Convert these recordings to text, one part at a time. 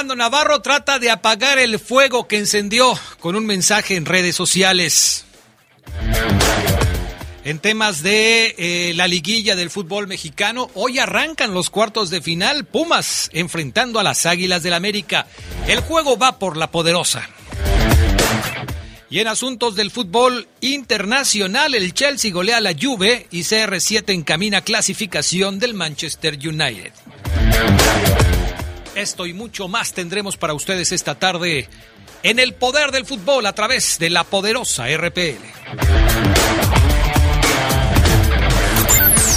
Fernando Navarro trata de apagar el fuego que encendió con un mensaje en redes sociales. En temas de eh, la liguilla del fútbol mexicano, hoy arrancan los cuartos de final Pumas enfrentando a las Águilas del América. El juego va por la poderosa. Y en asuntos del fútbol internacional, el Chelsea golea la Juve y CR7 encamina clasificación del Manchester United. Esto y mucho más tendremos para ustedes esta tarde en el poder del fútbol a través de la poderosa RPL.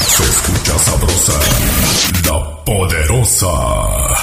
Se escucha sabrosa, la poderosa.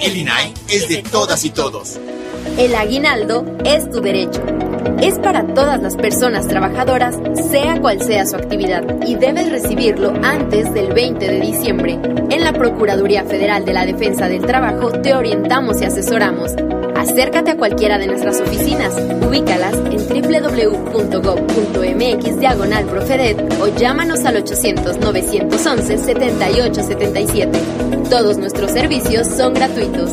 El INAI es de todas y todos. El aguinaldo es tu derecho. Es para todas las personas trabajadoras, sea cual sea su actividad, y debes recibirlo antes del 20 de diciembre. En la Procuraduría Federal de la Defensa del Trabajo te orientamos y asesoramos. Acércate a cualquiera de nuestras oficinas, ubícalas en www.gov.mx diagonal Profedet o llámanos al 800-911-7877. Todos nuestros servicios son gratuitos.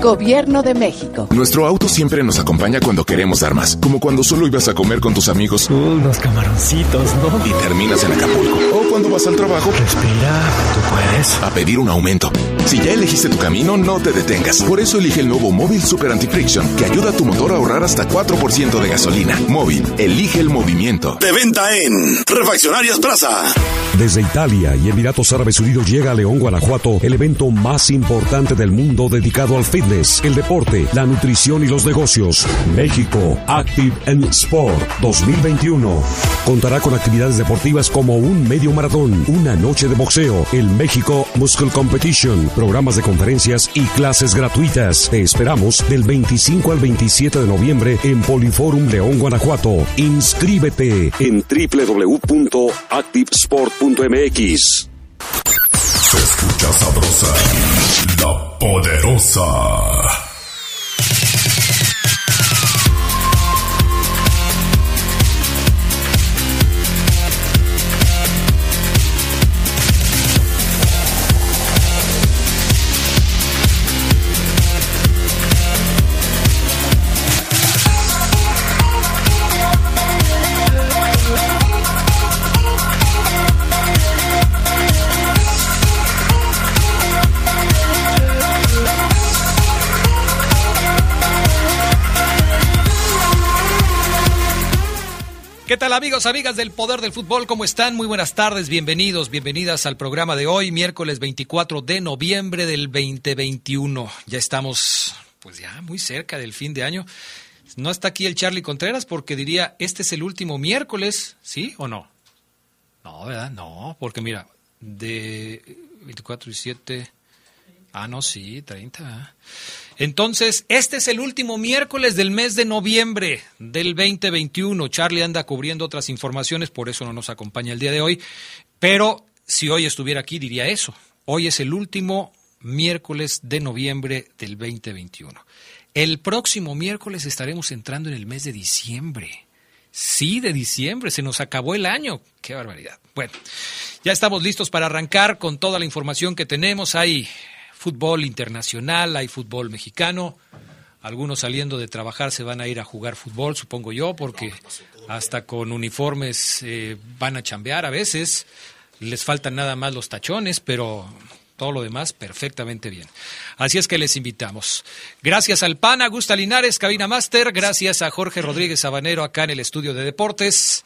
Gobierno de México. Nuestro auto siempre nos acompaña cuando queremos dar más, como cuando solo ibas a comer con tus amigos unos camaroncitos, ¿no? y terminas en Acapulco. O cuando vas al trabajo Respira, tú puedes. a pedir un aumento. Si ya elegiste tu camino, no te detengas. Por eso elige el nuevo Móvil Super Anti-Friction, que ayuda a tu motor a ahorrar hasta 4% de gasolina. Móvil, elige el movimiento. De venta en Refaccionarias Plaza. Desde Italia y Emiratos Árabes Unidos llega a León, Guanajuato, el evento más importante del mundo dedicado al fitness, el deporte, la nutrición y los negocios. México Active and Sport 2021. Contará con actividades deportivas como un medio maratón, una noche de boxeo, el México Muscle Competition, programas de conferencias y clases gratuitas. Te esperamos del 25 al 27 de noviembre en Poliforum León, Guanajuato. Inscríbete en www.activesport.mx. Se escucha sabrosa, la poderosa. ¿Qué tal amigos, amigas del Poder del Fútbol? ¿Cómo están? Muy buenas tardes, bienvenidos, bienvenidas al programa de hoy, miércoles 24 de noviembre del 2021. Ya estamos, pues ya muy cerca del fin de año. No está aquí el Charlie Contreras porque diría, este es el último miércoles, ¿sí o no? No, ¿verdad? No, porque mira, de 24 y 7... Ah, no, sí, 30. ¿verdad? Entonces, este es el último miércoles del mes de noviembre del 2021. Charlie anda cubriendo otras informaciones, por eso no nos acompaña el día de hoy. Pero si hoy estuviera aquí, diría eso. Hoy es el último miércoles de noviembre del 2021. El próximo miércoles estaremos entrando en el mes de diciembre. Sí, de diciembre, se nos acabó el año. Qué barbaridad. Bueno, ya estamos listos para arrancar con toda la información que tenemos. Hay fútbol internacional, hay fútbol mexicano. Algunos saliendo de trabajar se van a ir a jugar fútbol, supongo yo, porque hasta con uniformes eh, van a chambear a veces. Les faltan nada más los tachones, pero todo lo demás perfectamente bien. Así es que les invitamos. Gracias al PAN, Augusta Linares, Cabina Master. Gracias a Jorge Rodríguez Sabanero acá en el estudio de deportes.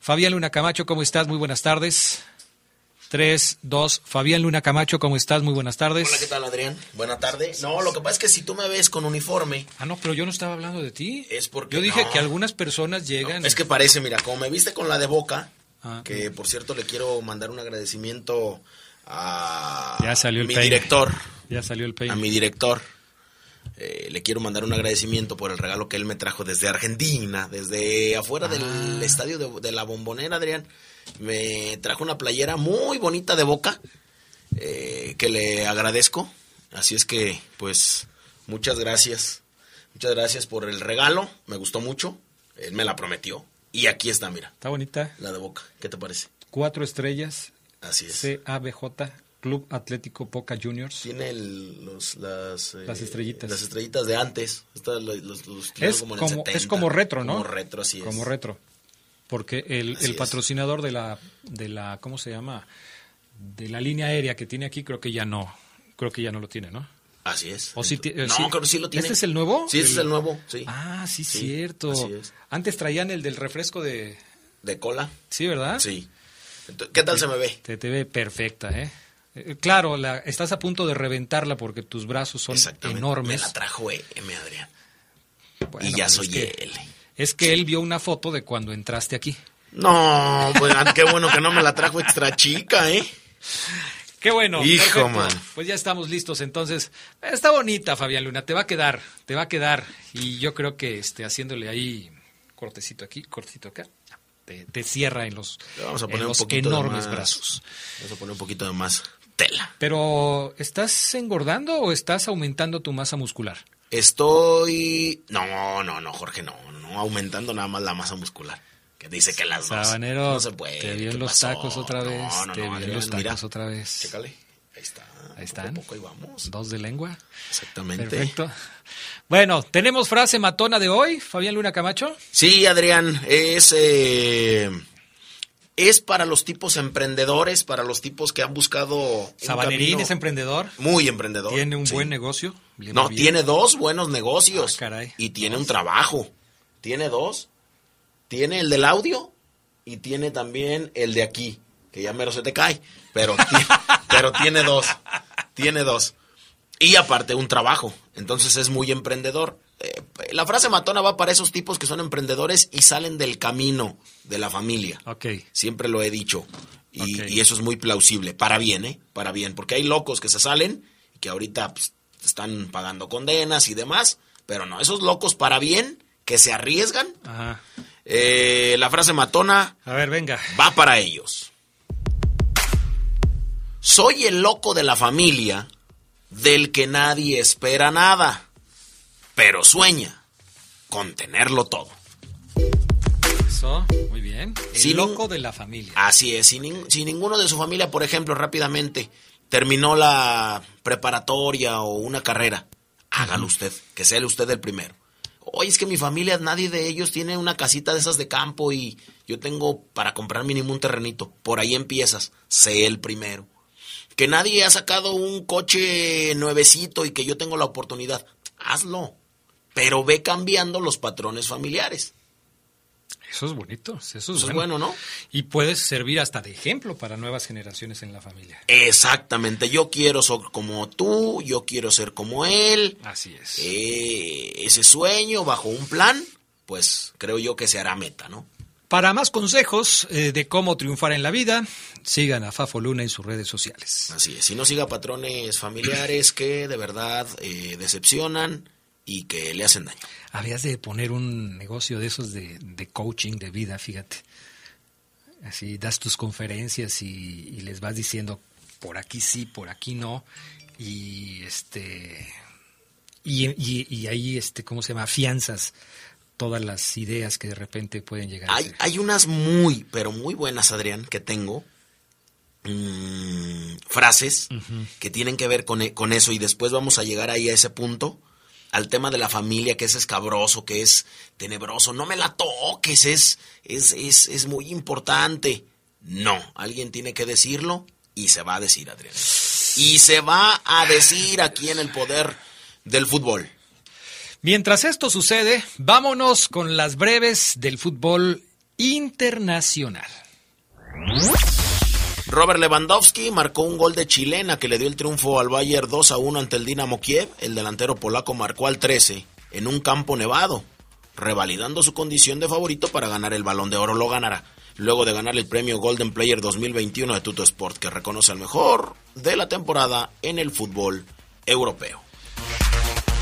Fabián Luna Camacho, ¿cómo estás? Muy buenas tardes. Tres, dos. Fabián Luna Camacho, ¿cómo estás? Muy buenas tardes. Hola, ¿qué tal, Adrián? Buena tarde. No, lo que pasa es que si tú me ves con uniforme, Ah, no, pero yo no estaba hablando de ti. es porque. Yo dije no, que algunas personas llegan. Es que parece, mira, como me viste con la de boca, Ah. que por cierto le quiero mandar un agradecimiento a Ya salió el mi peine. director. Ya salió el peine. A mi director. Eh, le quiero mandar un agradecimiento por el regalo que él me trajo desde Argentina, desde afuera del Ah. estadio de, de la bombonera, Adrián. Me trajo una playera muy bonita de boca, eh, que le agradezco. Así es que, pues, muchas gracias. Muchas gracias por el regalo, me gustó mucho. Él me la prometió. Y aquí está, mira, Está bonita. la de boca. ¿Qué te parece? Cuatro estrellas. Así es. CABJ, Club Atlético Boca Juniors. Tiene el- los, las, eh, Las estrellitas. Las estrellitas de antes. Los, los- Es como en es 70. como retro, ¿no? Como retro, así es. Como retro. Porque el, el patrocinador de la, de la, ¿cómo se llama? De la línea aérea que tiene aquí, creo que ya no, creo que ya no lo tiene, ¿no? Así es. O eh, no, sí. creo que sí lo tiene. ¿Este es el nuevo? Sí, este El- es el nuevo, sí. Ah, sí, Sí, cierto. así es. Antes traían el del refresco de... De cola. Sí, ¿verdad? Sí. ¿Qué tal se me ve? Te, te ve perfecta, ¿eh? Eh, Claro, la, estás a punto de reventarla porque tus brazos son Exactamente. enormes. Me la trajo M, Adrián. Bueno, y ya pues soy que, él. Es que él vio una foto de cuando entraste aquí. No, pues ah, qué bueno que no me la trajo extra chica, ¿eh? Qué bueno. Hijo, perfecto. man. Pues ya estamos listos. Entonces, está bonita, Fabián Luna. Te va a quedar, te va a quedar. Y yo creo que este, haciéndole ahí cortecito aquí, cortecito acá, te, te cierra en los, vamos a poner los enormes más. brazos. Vamos a poner un poquito de más tela. Pero, ¿estás engordando o estás aumentando tu masa muscular? Estoy. No, no, no, Jorge, no, aumentando nada más la masa muscular. Que dice que las dos. Sabanero, no se puede. te vi en ¿qué los pasó? tacos otra vez. No, no, te no, vi en los tacos mira, otra vez. Chécale. Ahí está. Ahí están. Poco poco, ahí vamos. Dos de lengua. Exactamente. Perfecto. Bueno, tenemos frase matona de hoy, Fabián Luna Camacho. Sí, Adrián, es, eh, es para los tipos emprendedores, para los tipos que han buscado... Sabanerín es emprendedor. Muy emprendedor. Tiene un sí. buen negocio. No, bien. tiene dos buenos negocios. Ah, caray. Y tiene un trabajo. Tiene dos. Tiene el del audio y tiene también el de aquí, que ya mero se te cae. Pero, ti- pero tiene dos. Tiene dos. Y aparte un trabajo. Entonces es muy emprendedor. Eh, la frase matona va para esos tipos que son emprendedores y salen del camino de la familia. Ok. Siempre lo he dicho. Y, y eso es muy plausible. Para bien, ¿eh? Para bien. Porque hay locos que se salen y que ahorita pues, están pagando condenas y demás. Pero no, esos locos para bien, que se arriesgan. Ajá. eh, la frase matona A ver, venga. va para ellos. Soy el loco de la familia del que nadie espera nada, pero sueña con tenerlo todo. Eso, muy bien. El Sin loco de la familia. Así es, si, nin- si ninguno de su familia, por ejemplo, rápidamente terminó la preparatoria o una carrera, hágalo usted, que sea usted el primero. Oye, es que mi familia, nadie de ellos tiene una casita de esas de campo y yo tengo para comprar mínimo un terrenito. Por ahí empiezas, sé el primero. Que nadie ha sacado un coche nuevecito y que yo tengo la oportunidad, hazlo. Pero ve cambiando los patrones familiares. Eso es bonito. Eso es, Eso es bueno. bueno, ¿no? Y puedes servir hasta de ejemplo para nuevas generaciones en la familia. Exactamente, yo quiero ser como tú, yo quiero ser como él. Así es. Eh, ese sueño bajo un plan, pues creo yo que se hará meta, ¿no? Para más consejos eh, de cómo triunfar en la vida, sigan a Fafo Luna en sus redes sociales. Así es, si no siga patrones familiares que de verdad eh, decepcionan y que le hacen daño. Habías de poner un negocio de esos de, de coaching de vida, fíjate. Así das tus conferencias y, y les vas diciendo por aquí sí, por aquí no. Y este y, y- y ahí este, ¿cómo se llama? afianzas todas las ideas que de repente pueden llegar a Hay, ser. hay unas muy, pero muy buenas, Adrián, que tengo. mm, frases que tienen que ver con, con eso y después vamos a llegar ahí a ese punto, al tema de la familia, que es escabroso, que es tenebroso. No me la toques, es, es, es, es muy importante. No, alguien tiene que decirlo y se va a decir, Adrián. Y se va a decir aquí en el poder del fútbol. Mientras esto sucede, vámonos con las breves del fútbol internacional. Robert Lewandowski marcó un gol de chilena que le dio el triunfo al Bayern 2 a 1 ante el Dinamo Kiev. El delantero polaco marcó al 13 en un campo nevado, revalidando su condición de favorito para ganar el Balón de Oro. Lo ganará luego de ganar el premio Golden Player 2021 de Tuto Sport, que reconoce al mejor de la temporada en el fútbol europeo.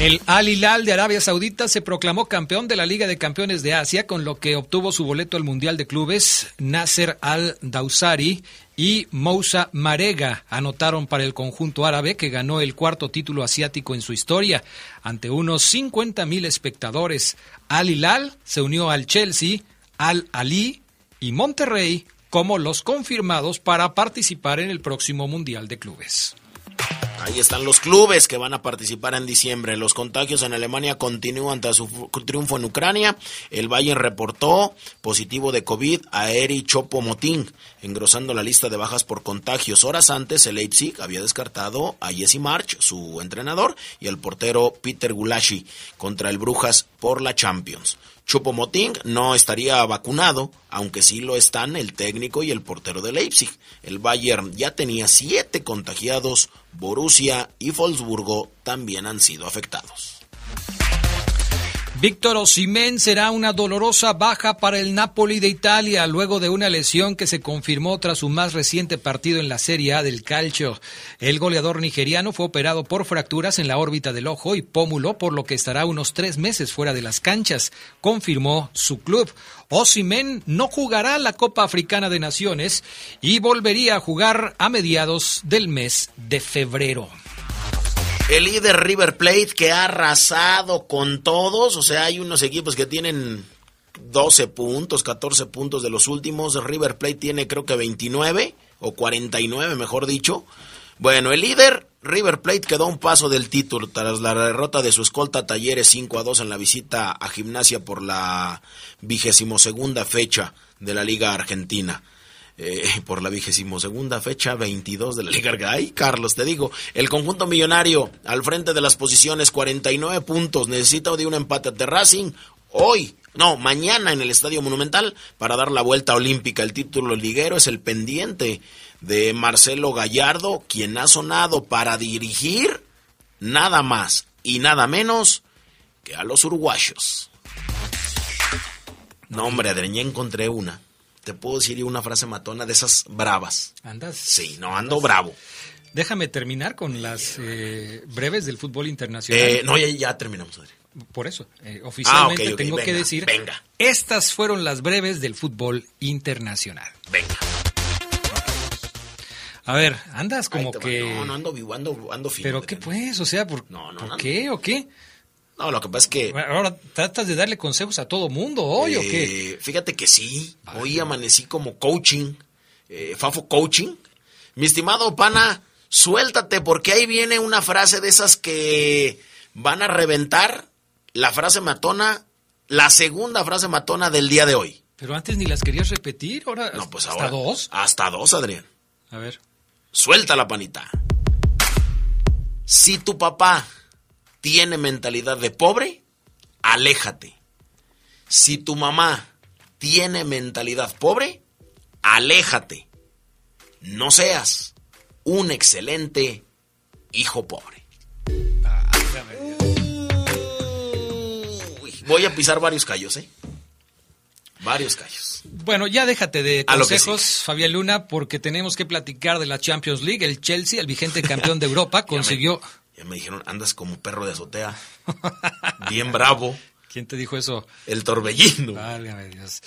El Al Hilal de Arabia Saudita se proclamó campeón de la Liga de Campeones de Asia, con lo que obtuvo su boleto al Mundial de Clubes. Nasser Al-Dawsari y Moussa Marega anotaron para el conjunto árabe que ganó el cuarto título asiático en su historia. Ante unos 50 mil espectadores, Al Hilal se unió al Chelsea, Al Ali y Monterrey como los confirmados para participar en el próximo Mundial de Clubes. Ahí están los clubes que van a participar en diciembre. Los contagios en Alemania continúan tras su triunfo en Ucrania. El Bayern reportó positivo de COVID a Eri Chopo-Moting, engrosando la lista de bajas por contagios. Horas antes, el Leipzig había descartado a Jesse March, su entrenador, y el portero Peter Gulashi contra el Brujas por la Champions. Chupomoting no estaría vacunado, aunque sí lo están el técnico y el portero de Leipzig. El Bayern ya tenía siete contagiados, Borussia y Wolfsburgo también han sido afectados. Víctor Osimén será una dolorosa baja para el Napoli de Italia luego de una lesión que se confirmó tras su más reciente partido en la Serie A del Calcio. El goleador nigeriano fue operado por fracturas en la órbita del ojo y pómulo, por lo que estará unos tres meses fuera de las canchas, confirmó su club. Osimén no jugará la Copa Africana de Naciones y volvería a jugar a mediados del mes de febrero. El líder River Plate que ha arrasado con todos, o sea, hay unos equipos que tienen 12 puntos, 14 puntos de los últimos, River Plate tiene creo que 29 o 49, mejor dicho. Bueno, el líder River Plate quedó un paso del título tras la derrota de su escolta Talleres 5 a 2 en la visita a Gimnasia por la vigésimo segunda fecha de la Liga Argentina. Eh, por la vigésimo segunda fecha 22 de la Liga Ay, Carlos, te digo, el conjunto millonario al frente de las posiciones 49 puntos, necesita de un empate de Racing hoy, no, mañana en el Estadio Monumental para dar la vuelta olímpica. El título liguero es el pendiente de Marcelo Gallardo, quien ha sonado para dirigir nada más y nada menos que a los uruguayos. No, hombre, Adrián, encontré una te puedo decir una frase matona de esas bravas. ¿Andas? Sí, no, ando bravo. Déjame terminar con las eh, breves del fútbol internacional. Eh, no, ya, terminamos. Por eso, eh, oficialmente tengo que decir, venga. estas fueron las breves del fútbol internacional. Venga. A ver, andas como que... No, no ando vivo, ando, ando ¿Pero qué pues? O sea, ¿por, ¿por qué o qué? No, lo que pasa es que... Ahora tratas de darle consejos a todo mundo hoy o qué? Eh, fíjate que sí, hoy amanecí como coaching, eh, Fafo Coaching. Mi estimado pana, suéltate porque ahí viene una frase de esas que van a reventar la frase matona, la segunda frase matona del día de hoy. Pero antes ni las querías repetir, ahora no, pues hasta dos. Hasta dos, Adrián. A ver. Suelta la panita. Si tu papá tiene mentalidad de pobre, aléjate. Si tu mamá tiene mentalidad pobre, aléjate. No seas un excelente hijo pobre. voy a pisar varios callos, ¿eh? Varios callos. Bueno, ya déjate de consejos, Fabián Luna, porque tenemos que platicar de la Champions League. El Chelsea, el vigente campeón de Europa, consiguió me dijeron, andas como perro de azotea. Bien bravo. ¿Quién te dijo eso? El torbellino. Válgame Dios.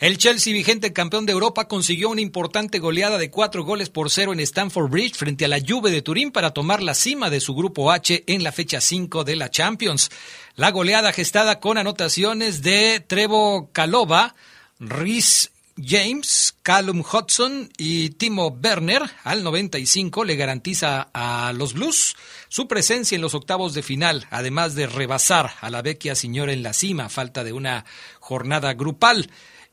El Chelsea, vigente campeón de Europa, consiguió una importante goleada de cuatro goles por cero en Stamford Bridge frente a la Juve de Turín para tomar la cima de su grupo H en la fecha 5 de la Champions. La goleada gestada con anotaciones de Trevo Calova, Rhys James, Callum Hudson y Timo Werner al 95 le garantiza a los Blues su presencia en los octavos de final, además de rebasar a la vecchia señora en la cima, falta de una jornada grupal.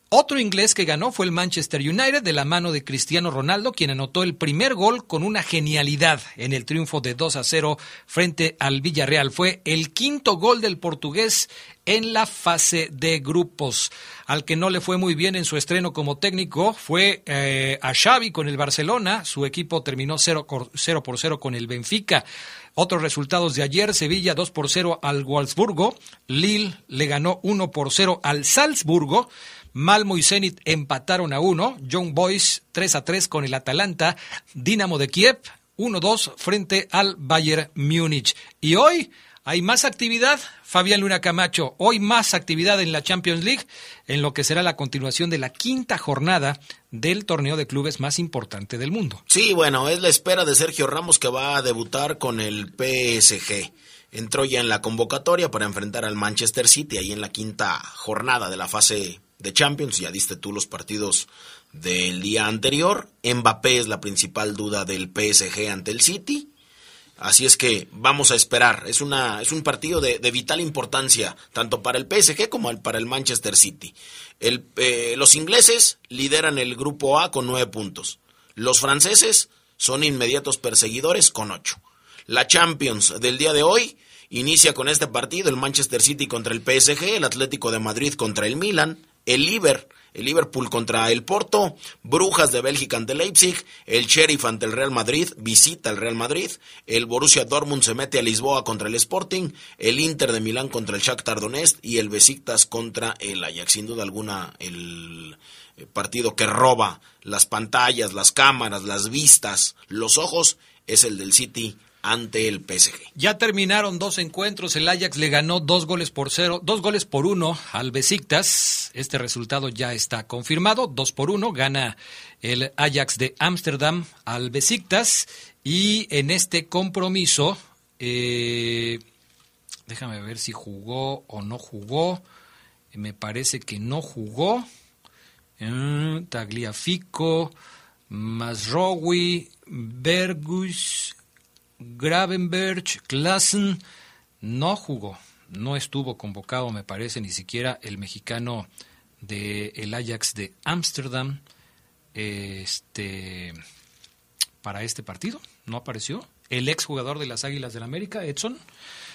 Otro inglés que ganó fue el Manchester United de la mano de Cristiano Ronaldo, quien anotó el primer gol con una genialidad en el triunfo de 2 a 0 frente al Villarreal. Fue el quinto gol del portugués en la fase de grupos. Al que no le fue muy bien en su estreno como técnico fue eh, a Xavi con el Barcelona. Su equipo terminó 0 por 0 con el Benfica. Otros resultados de ayer, Sevilla 2 por 0 al Wolfsburgo, Lille le ganó 1 por 0 al Salzburgo, Malmo y Zenit empataron a 1, John Boys 3 a 3 con el Atalanta, Dinamo de Kiev 1-2 frente al Bayern Múnich. Y hoy hay más actividad, Fabián Luna Camacho, hoy más actividad en la Champions League, en lo que será la continuación de la quinta jornada del torneo de clubes más importante del mundo. Sí, bueno, es la espera de Sergio Ramos que va a debutar con el PSG. Entró ya en la convocatoria para enfrentar al Manchester City ahí en la quinta jornada de la fase de Champions. Ya diste tú los partidos del día anterior. Mbappé es la principal duda del PSG ante el City. Así es que vamos a esperar. Es, una, es un partido de, vital importancia, tanto para el PSG como para el Manchester City. Eh, los ingleses lideran el grupo A con nueve puntos. Los franceses son inmediatos perseguidores con ocho. La Champions del día de hoy inicia con este partido, el Manchester City contra el PSG, el Atlético de Madrid contra el Milan, el Liverpool el Liverpool contra el Porto, Brujas de Bélgica ante Leipzig, el Sheriff ante el Real Madrid, visita el Real Madrid, el Borussia Dortmund se mete a Lisboa contra el Sporting, el Inter de Milán contra el Shakhtar Donetsk y el Besiktas contra el Ajax. Sin duda alguna el eh, partido que roba las pantallas, las cámaras, las vistas, los ojos es el del City ante el PSG. Ya terminaron dos encuentros. El Ajax le ganó dos goles por cero, dos goles por uno al Besiktas. Este resultado ya está confirmado. Dos por uno gana el Ajax de Ámsterdam al Besiktas. Y en este compromiso, eh, déjame ver si jugó o no jugó. Me parece que no jugó. Eh, Tagliafico, Masrowi, Bergus, Gravenberg, Klassen, no jugó, no estuvo convocado, me parece, ni siquiera el mexicano del el Ajax de Ámsterdam este, para este partido, no apareció. El exjugador de las Águilas del América, Edson.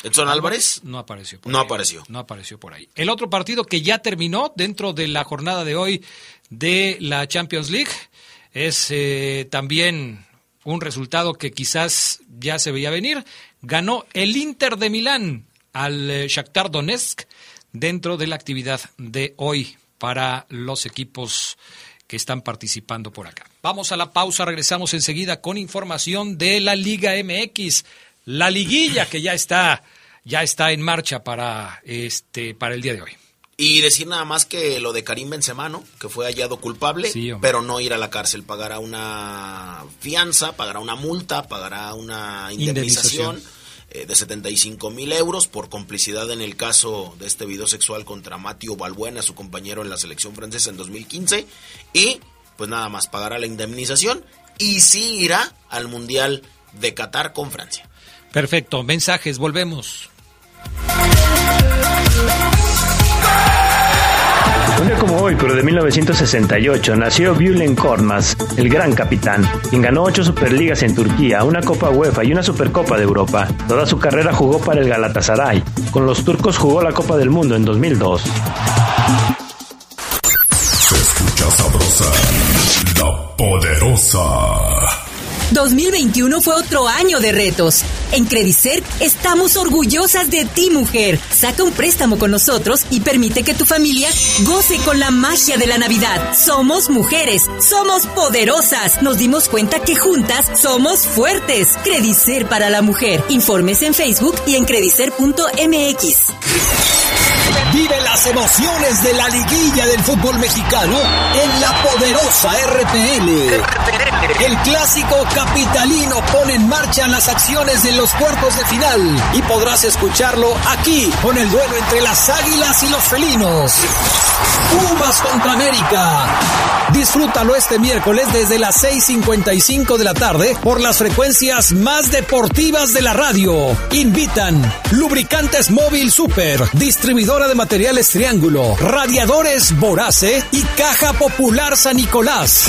Edson Álvarez. No apareció. Por no apareció. No apareció por ahí. El otro partido que ya terminó dentro de la jornada de hoy de la Champions League es eh, también un resultado que quizás ya se veía venir. Ganó el Inter de Milán al eh, Shakhtar Donetsk dentro de la actividad de hoy para los equipos que están participando por acá. Vamos a la pausa, regresamos enseguida con información de la Liga MX, la liguilla que ya está ya está en marcha para este para el día de hoy. Y decir nada más que lo de Karim Benzema, ¿no? Que fue hallado culpable, pero no ir a la cárcel. Pagará una fianza, pagará una multa, pagará una indemnización, eh, de 75 mil euros por complicidad en el caso de este video sexual contra Matthew Balbuena, su compañero en la selección francesa en 2015. Y pues nada más, pagará la indemnización y sí irá al Mundial de Qatar con Francia. Perfecto, mensajes, volvemos. Un día como hoy, pero de 1968, nació Bülent Korkmaz, el gran capitán, quien ganó ocho Superligas en Turquía, una Copa UEFA y una Supercopa de Europa. Toda su carrera jugó para el Galatasaray. Con los turcos jugó la Copa del Mundo en 2002. Se escucha sabrosa, la poderosa. 2021 fue otro año de retos. En Credicer estamos orgullosas de ti, mujer. Saca un préstamo con nosotros y permite que tu familia goce con la magia de la Navidad. Somos mujeres, somos poderosas. Nos dimos cuenta que juntas somos fuertes. Credicer para la mujer. Informes en Facebook y en credicer.mx. Vive las emociones de la liguilla del fútbol mexicano en la poderosa RPL. El clásico capitalino pone en marcha las acciones de los cuartos de final y podrás escucharlo aquí con el duelo entre las águilas y los felinos. Pumas contra América. Disfrútalo este miércoles desde las 6.55 de la tarde por las frecuencias más deportivas de la radio. Invitan Lubricantes Móvil Super, distribuidora de materiales Triángulo, Radiadores Vorace y Caja Popular San Nicolás.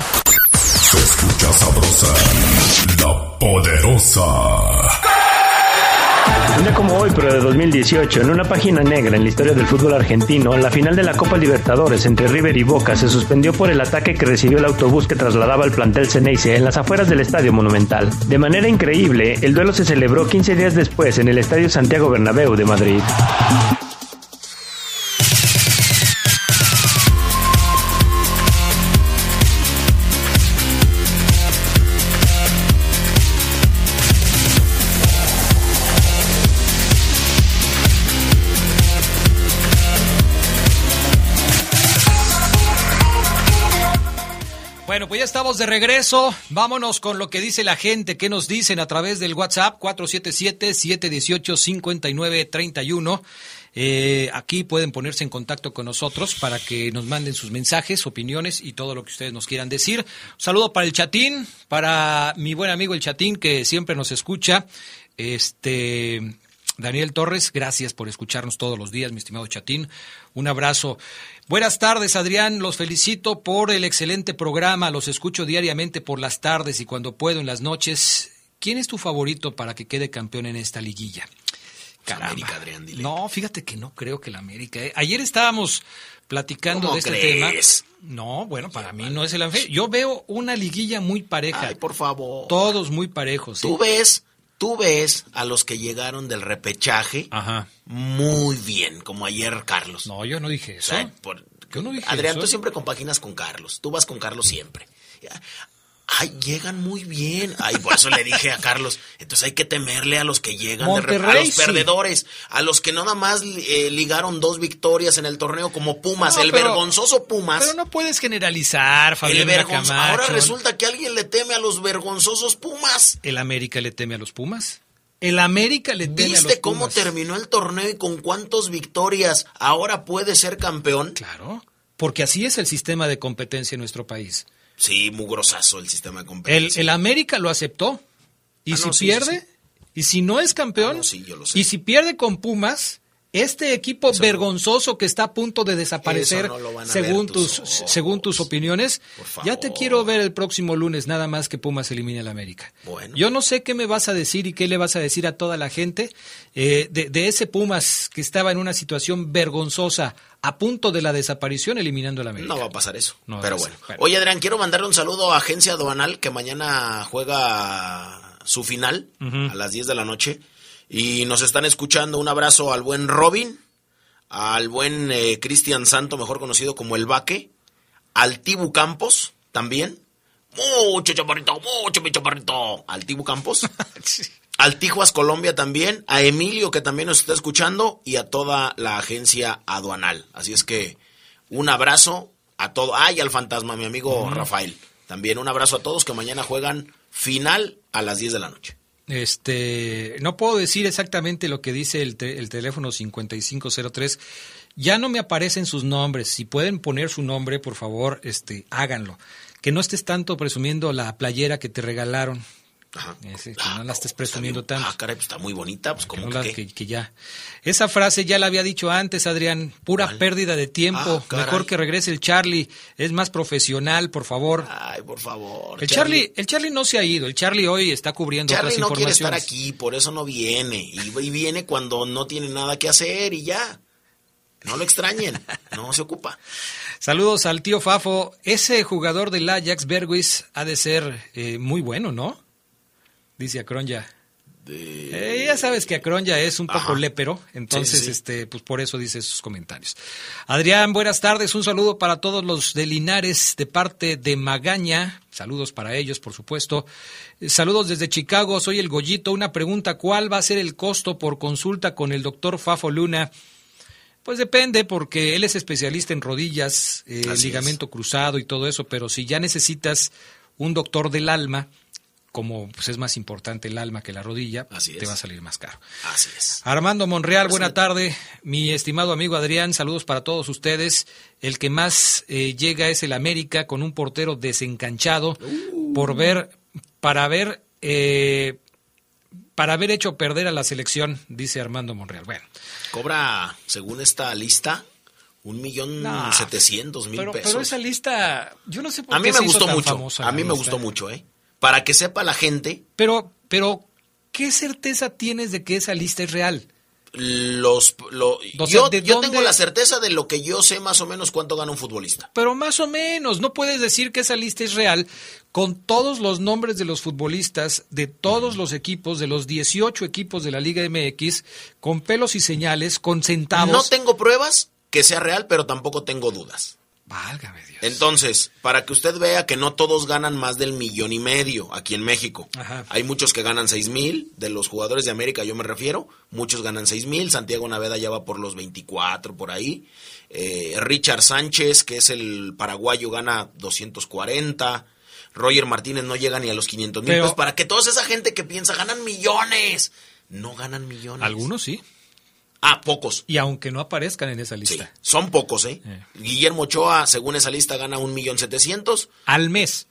Escucha sabrosa, la poderosa. Un día como hoy, pero de 2018, en una página negra en la historia del fútbol argentino, la final de la Copa Libertadores entre River y Boca se suspendió por el ataque que recibió el autobús que trasladaba al plantel Ceneice en las afueras del Estadio Monumental. De manera increíble, el duelo se celebró 15 días después en el Estadio Santiago Bernabéu de Madrid. De regreso. Vámonos con lo que dice la gente. ¿Qué nos dicen a través del WhatsApp? 477-718-5931. Eh, aquí pueden ponerse en contacto con nosotros para que nos manden sus mensajes, opiniones y todo lo que ustedes nos quieran decir. Un saludo para el chatín, para mi buen amigo el chatín que siempre nos escucha. Este. Daniel Torres, gracias por escucharnos todos los días, mi estimado Chatín. Un abrazo. Buenas tardes, Adrián. Los felicito por el excelente programa. Los escucho diariamente por las tardes y cuando puedo en las noches. ¿Quién es tu favorito para que quede campeón en esta liguilla? Caramba. América, Adrián, dile. No, fíjate que no creo que la América. ¿eh? Ayer estábamos platicando de este crees? tema. No, bueno, para mí no es el. Yo veo una liguilla muy pareja. Ay, por favor. Todos muy parejos. Tú ves tú ves a los que llegaron del repechaje Ajá. muy bien, como ayer Carlos. No, yo no dije eso. O sea, por- Yo no dije Adrián, eso. tú siempre compaginas con Carlos. Tú vas con Carlos siempre. Ay, llegan muy bien. Ay, por eso le dije a Carlos, entonces hay que temerle a los que llegan de re- a Monterrey, los sí. perdedores, a los que nada más eh, ligaron dos victorias en el torneo como Pumas, No, el pero- vergonzoso Pumas. Pero no puedes generalizar, Fabián. Ahora resulta que alguien le teme a los vergonzosos Pumas. ¿El América le teme a los Pumas? ¿El América le teme a los ¿Viste cómo Pumas? terminó el torneo y con cuántas victorias ahora puede ser campeón? Claro, porque así es el sistema de competencia en nuestro país. Sí, mugrosazo el sistema de El, competencia. el América lo aceptó. Y Ah, si no, sí, pierde, sí, y si no es campeón, Ah, no, sí, yo lo sé. y si pierde con Pumas, este equipo vergonzoso que está a punto de desaparecer, no según, tus tus, según tus opiniones, ya te quiero ver el próximo lunes, nada más que Pumas elimine al América. Bueno. Yo no sé qué me vas a decir y qué le vas a decir a toda la gente eh, de, de ese Pumas que estaba en una situación vergonzosa, a punto de la desaparición, eliminando al América. No va a pasar eso. No pero. Bueno. Oye, Adrián, quiero mandarle un saludo a Agencia Aduanal que mañana juega su final a las 10 de la noche. Y nos están escuchando. Un abrazo al buen Robin, al buen eh, Cristian Santo, mejor conocido como El Vaque, al Tibu Campos también. Mucho chaparrito, mucho mi chaparrito. Al Tibu Campos. Al Tijuas Colombia también, a Emilio que también nos está escuchando y a toda la agencia aduanal. Así es que un abrazo a todo. Ay, al fantasma, mi amigo Rafael. También un abrazo a todos que mañana juegan final a las 10 de la noche. Este, no puedo decir exactamente lo que dice el, te- el teléfono 5503. Ya no me aparecen sus nombres. Si pueden poner su nombre, por favor, este, háganlo. Que no estés tanto presumiendo la playera que te regalaron. Ajá. Que no la estés presumiendo tanto. Ah, caray, pues está muy bonita, pues como No que, que, que ya. Esa frase ya la había dicho antes, Adrián. Pura pérdida de tiempo. Ah. Mejor que regrese el Charlie. Es más profesional, por favor. Ay, por favor. el Charlie, el Charlie no se ha ido. El Charlie hoy está cubriendo Charlie otras no quiere estar informaciones. aquí, por eso no viene. Y, y viene cuando no tiene nada que hacer y ya. No lo extrañen, no se ocupa. Saludos al tío Fafo. Ese jugador del Ajax, Bergwis, ha de ser eh, muy bueno, ¿no? Dice Acronya. Eh, ya sabes que Acronya es un poco Ajá. lépero, entonces, Sí, sí, sí. este, pues por eso dice sus comentarios. Adrián, buenas tardes. Un saludo para todos los de Linares de parte de Magaña. Saludos para ellos, por supuesto. Eh, Saludos desde Chicago. Soy el Gollito. Una pregunta: ¿Cuál va a ser el costo por consulta con el doctor Fafo Luna? Pues depende, porque él es especialista en rodillas, eh, ligamento cruzado y todo eso, pero si ya necesitas un doctor del alma, como pues es más importante el alma que la rodilla, Así te va a salir más caro. Así es. Armando Monreal, buena tarde. Mi estimado amigo Adrián, saludos para todos ustedes. El que más eh, llega es el América con un portero desencanchado por ver, para ver, eh, para haber hecho perder a la selección, dice Armando Monreal. Bueno, Cobra, según esta lista, un millón setecientos mil pesos. pero esa lista, yo no sé por a qué mí me se hizo gustó tan mucho. famosa A mí me lista. gustó mucho, ¿eh? Para que sepa la gente, Pero, pero, ¿qué certeza tienes de que esa lista es real? los, lo- O sea, yo, ¿de yo tengo la certeza de lo que yo sé más o menos cuánto gana un futbolista. Pero más o menos, no puedes decir que esa lista es real con todos los nombres de los futbolistas de todos los equipos, de los 18 equipos de la Liga MX, con pelos y señales, con centavos. No tengo pruebas que sea real, pero tampoco tengo dudas. Válgame Dios. Entonces, para que usted vea que no todos ganan más del millón y medio aquí en México. Ajá. Hay muchos que ganan seis mil, de los jugadores de América yo me refiero, muchos ganan seis mil, Santiago Naveda ya va por los 24 por ahí, Eh, Richard Sánchez, que es el paraguayo, gana 240, Roger Martínez no llega ni a los 500 mil, Pero- pues para que toda esa gente que piensa ganan millones, no ganan millones. Algunos sí. Ah, pocos. Y aunque no aparezcan en esa lista. Son pocos, ¿eh? Guillermo Ochoa, según esa lista, gana un millón setecientos Al mes.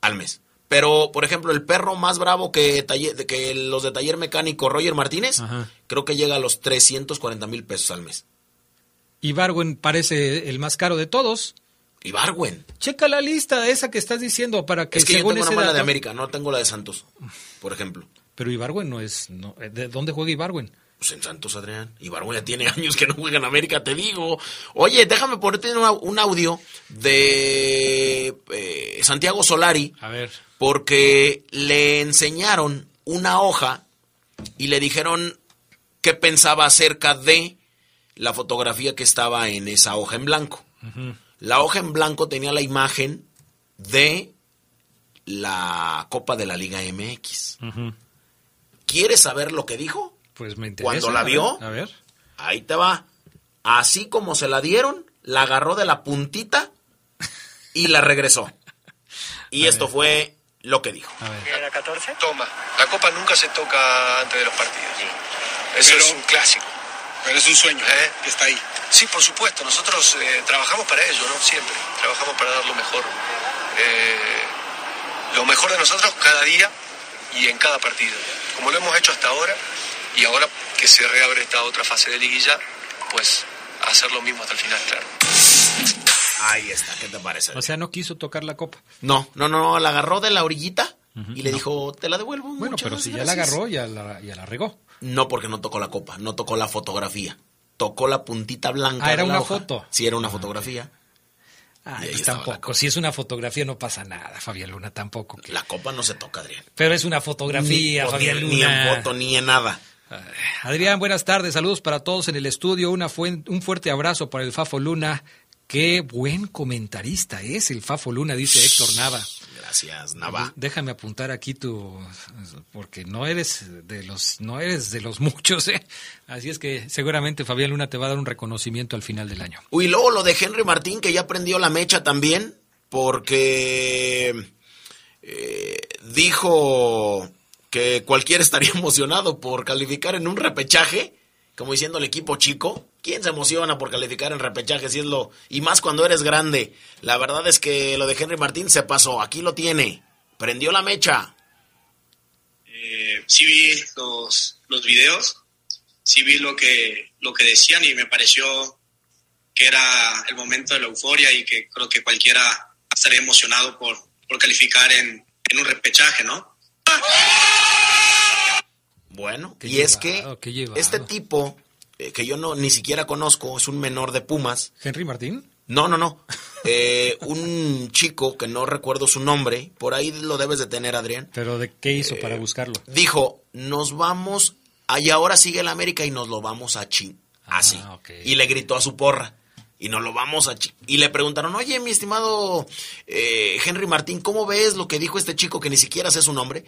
al mes. Pero, por ejemplo, el perro más bravo que, que los de taller mecánico, Roger Martínez, Ajá. creo que llega a los 340 mil pesos al mes. Y Barwen parece el más caro de todos. Y Barwen. Checa la lista esa que estás diciendo para que Es que yo tengo una mala de América, no tengo la de Santos, por ejemplo. Pero Ibarwen no es. No, ¿De dónde juega Ibarwen? Pues en Santos, Adrián. Y Barwen ya tiene años que no juega en América, te digo. Oye, déjame ponerte un au- un audio de eh, Santiago Solari. A ver. porque le enseñaron una hoja y le dijeron qué pensaba acerca de la fotografía que estaba en esa hoja en blanco. La hoja en blanco tenía la imagen de la Copa de la Liga MX. ¿Quieres saber lo que dijo? Pues me interesa. Cuando la a ver, vio, A ver. ahí te va. Así como se la dieron, la agarró de la puntita y la regresó. Y esto fue lo que dijo. ¿Era 14? Toma, la copa nunca se toca antes de los partidos. Eso es un clásico. Pero es un sueño, ¿eh? Que está ahí. Sí, por supuesto. Nosotros eh, trabajamos para ello, ¿no? Siempre. Trabajamos para dar lo mejor. eh, lo mejor de nosotros cada día y en cada partido. Como lo hemos hecho hasta ahora y ahora que se reabre esta otra fase de liguilla, pues hacer lo mismo hasta el final, claro. Ahí está, ¿qué te parece? O sea, no quiso tocar la copa. No, no, no, la agarró de la orillita y le dijo, te la devuelvo. Bueno, muchas pero si ya la gracias". agarró, ya la, ya la regó. No, porque no tocó la copa, no tocó la fotografía. Tocó la puntita blanca. Ah, era de la una hoja. foto. Sí, era una fotografía. Ah, Y ahí pues tampoco. Si es una fotografía no pasa nada, Fabián Luna, tampoco. La copa no se toca, Adrián. Pero es una fotografía, Ni- Fabián ni en Luna. foto, ni en nada. Adrián, buenas tardes, saludos para todos en el estudio, una un fuerte abrazo para el Fafo Luna. Qué buen comentarista es el Fafo Luna, dice Héctor Nava. Gracias, Nava. Déjame apuntar aquí tu porque no eres de los no eres de los muchos, ¿eh? Así es que seguramente Fabián Luna te va a dar un reconocimiento al final del año. Uy, luego lo de Henry Martín, que ya prendió la mecha también, porque eh, dijo cualquiera estaría emocionado por calificar en un repechaje, como diciendo el equipo chico. ¿Quién se emociona por calificar en repechaje si es lo... Y más cuando eres grande. La verdad es que lo de Henry Martín se pasó. Aquí lo tiene. Prendió la mecha. Eh, sí vi los, los videos, sí vi lo que, lo que decían y me pareció que era el momento de la euforia y que creo que cualquiera estaría emocionado por, por calificar en, en un repechaje, ¿no? Bueno, Qué y es que este tipo, eh, que yo no ni siquiera conozco, es un menor de Pumas. Henry Martín. No, no, no. Eh, un chico que no recuerdo su nombre, por ahí lo debes de tener, Adrián. Pero de qué hizo Eh, para buscarlo? Dijo, nos vamos, y ahora sigue el América y nos lo vamos a chin. Así. Ah, ok. Y le gritó a su porra. Y nos lo vamos a... Y le preguntaron, oye, mi estimado eh, Henry Martín, ¿cómo ves lo que dijo este chico que ni siquiera sé su nombre?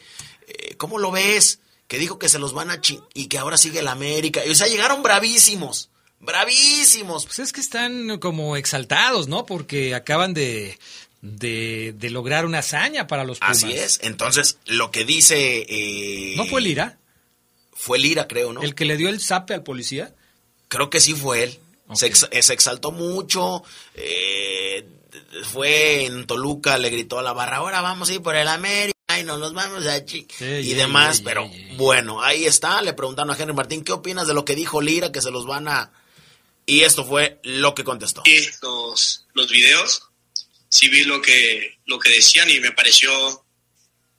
Eh, ¿Cómo lo ves? Que dijo que se los van a chi y que ahora sigue el América. Y, o sea, llegaron bravísimos. bravísimos. Pues es que están como exaltados, ¿no? Porque acaban de, de, de lograr una hazaña para los Pumas. Así es. Entonces, lo que dice... Eh, ¿No fue Lira? Fue Lira, creo, ¿no? ¿El que le dio el zape al policía? Creo que sí fue él. Se, ex, se, exaltó mucho. Eh, fue en Toluca, le gritó a la barra, ahora vamos a ir por el América y nos los vamos a sí, y yeah, demás. Yeah, pero yeah, bueno, ahí está. Le preguntaron a Henry Martín, ¿qué opinas de lo que dijo Lira? Que se los van a... Y esto fue lo que contestó. Sí, los, los videos, sí vi lo que, lo que decían y me pareció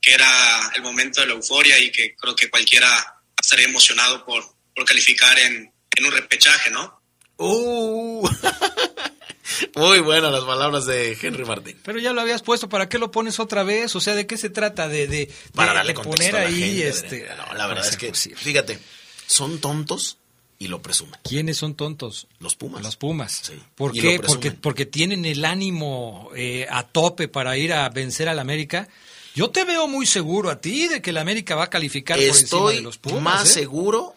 que era el momento de la euforia y que creo que cualquiera estaría emocionado por, por calificar en, en un repechaje, ¿no? Uh. Muy buenas las palabras de Henry Martín. Pero ya lo habías puesto, ¿para qué lo pones otra vez? O sea, ¿de qué se trata? De, de, Para de, darle de poner ahí gente, este. No, la verdad es que, posible. fíjate, son tontos y lo presumen. ¿Quiénes son tontos? Los Pumas. Los Pumas. Sí. ¿Por y qué? Porque, porque tienen el ánimo eh, a tope para ir a vencer al América. Yo te veo muy seguro a ti de que el América va a calificar Estoy por encima de los Pumas. más ¿eh? seguro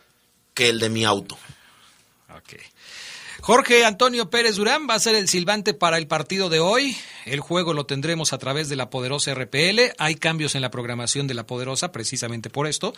que el de mi auto. Ok. Jorge Antonio Pérez Durán va a ser el silbante para el partido de hoy. El juego lo tendremos a través de la poderosa RPL. Hay cambios en la programación de la poderosa precisamente por esto.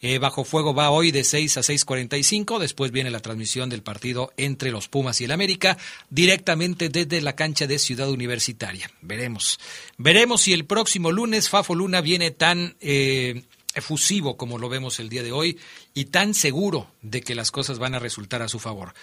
Eh, Bajo Fuego va hoy de 6 a 6.45. Después viene la transmisión del partido entre los Pumas y el América directamente desde la cancha de Ciudad Universitaria. Veremos. Veremos si el próximo lunes Fafo Luna viene tan... Eh, efusivo como lo vemos el día de hoy y tan seguro de que las cosas van a resultar a su favor.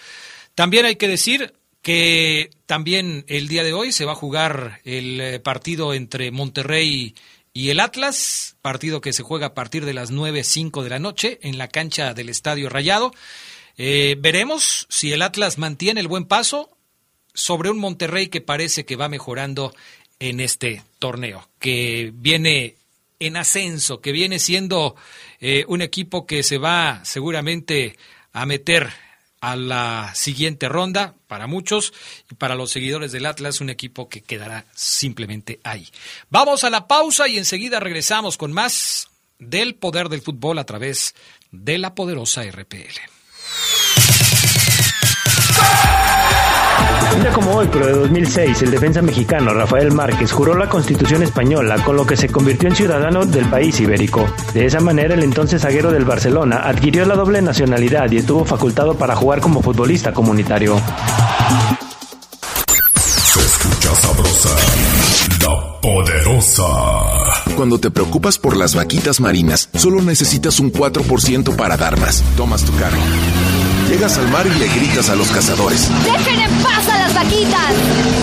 También hay que decir que también el día de hoy se va a jugar el partido entre Monterrey y el Atlas, partido que se juega a partir de las 9.05 de la noche en la cancha del Estadio Rayado. Eh, veremos si el Atlas mantiene el buen paso sobre un Monterrey que parece que va mejorando en este torneo, que viene en ascenso, que viene siendo eh, un equipo que se va seguramente a meter a la siguiente ronda para muchos y para los seguidores del Atlas un equipo que quedará simplemente ahí. Vamos a la pausa y enseguida regresamos con más del poder del fútbol a través de la poderosa RPL. Un día como hoy, pero de 2006, el defensa mexicano Rafael Márquez juró la Constitución española, con lo que se convirtió en ciudadano del país ibérico. De esa manera, el entonces zaguero del Barcelona adquirió la doble nacionalidad y estuvo facultado para jugar como futbolista comunitario. Se escucha sabrosa, la poderosa. Cuando te preocupas por las vaquitas marinas, solo necesitas un 4% para dar más. Tomas tu carro. Llegas al mar y le gritas a los cazadores. ¡Dejen en paz a las vaquitas!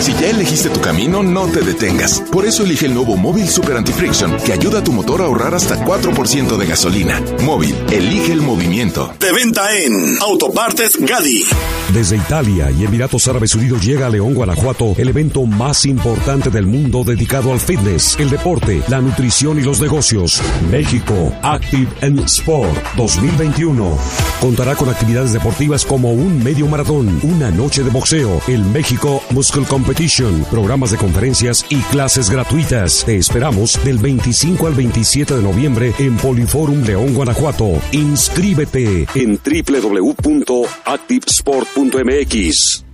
Si ya elegiste tu camino, no te detengas. Por eso elige el nuevo Móvil Super Anti-Friction, que ayuda a tu motor a ahorrar hasta 4% de gasolina. Móvil, elige el movimiento. De venta en Autopartes Gadi. Desde Italia y Emiratos Árabes Unidos llega a León, Guanajuato, el evento más importante del mundo dedicado al fitness, el deporte, la nutrición y los negocios. México Active and Sport 2021. Contará con actividades deportivas como un medio maratón, una noche de boxeo, el México Muscle Competition, programas de conferencias y clases gratuitas. Te esperamos del 25 al 27 de noviembre en Poliforum León, Guanajuato. Inscríbete en www.activesport.mx.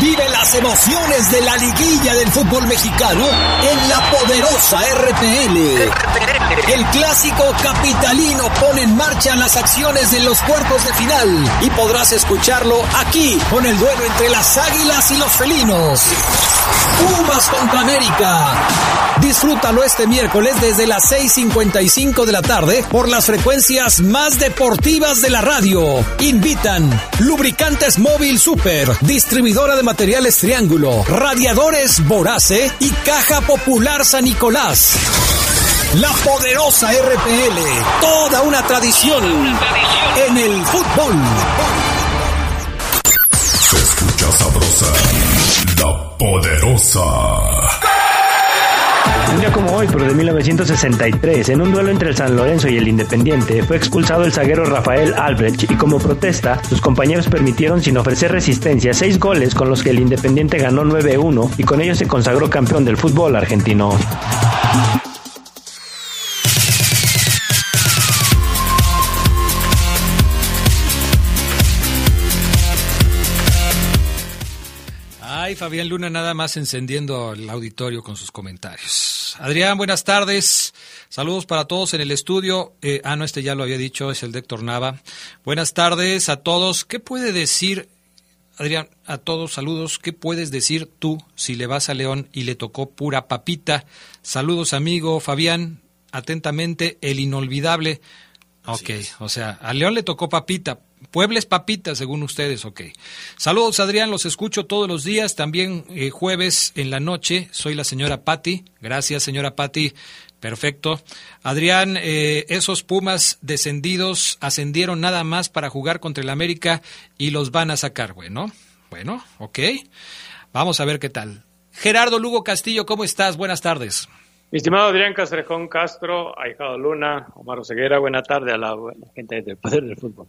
Vive las emociones de la liguilla del fútbol mexicano en la poderosa RPL. El clásico capitalino pone en marcha las acciones de los cuartos de final y podrás escucharlo aquí con el duelo entre las águilas y los felinos. Pumas contra América. Disfrútalo este miércoles desde las 6.55 de la tarde por las frecuencias más deportivas de la radio. Invitan Lubricantes Móvil Super, de materiales Triángulo, Radiadores Vorace y Caja Popular San Nicolás. La poderosa RPL, toda una tradición en el fútbol. Se escucha sabrosa, la poderosa. Un día como hoy, pero de 1963, en un duelo entre el San Lorenzo y el Independiente, fue expulsado el zaguero Rafael Albrecht y como protesta, sus compañeros permitieron sin ofrecer resistencia seis goles con los que el Independiente ganó 9-1 y con ello se consagró campeón del fútbol argentino. Fabián Luna nada más encendiendo el auditorio con sus comentarios. Adrián, buenas tardes. Saludos para todos en el estudio. Eh, ah, no, este ya lo había dicho, es el de Héctor Nava. Buenas tardes a todos. ¿Qué puede decir, Adrián, a todos saludos? ¿Qué puedes decir tú si le vas a León y le tocó pura papita? Saludos, amigo Fabián. Atentamente, el inolvidable. Ok, o sea, a León le tocó papita. Puebla es papita, según ustedes, ok. Saludos, Adrián, los escucho todos los días, también eh, jueves en la noche. Soy la señora Patti. Gracias, señora Patti. Perfecto. Adrián, eh, esos Pumas descendidos ascendieron nada más para jugar contra el América y los van a sacar. Bueno, bueno, ok. Vamos a ver qué tal. Gerardo Lugo Castillo, ¿cómo estás? Buenas tardes. Mi estimado Adrián Castrejón Castro, Ahijado Luna, Omar Oseguera, buena tarde a la gente del Poder del Fútbol.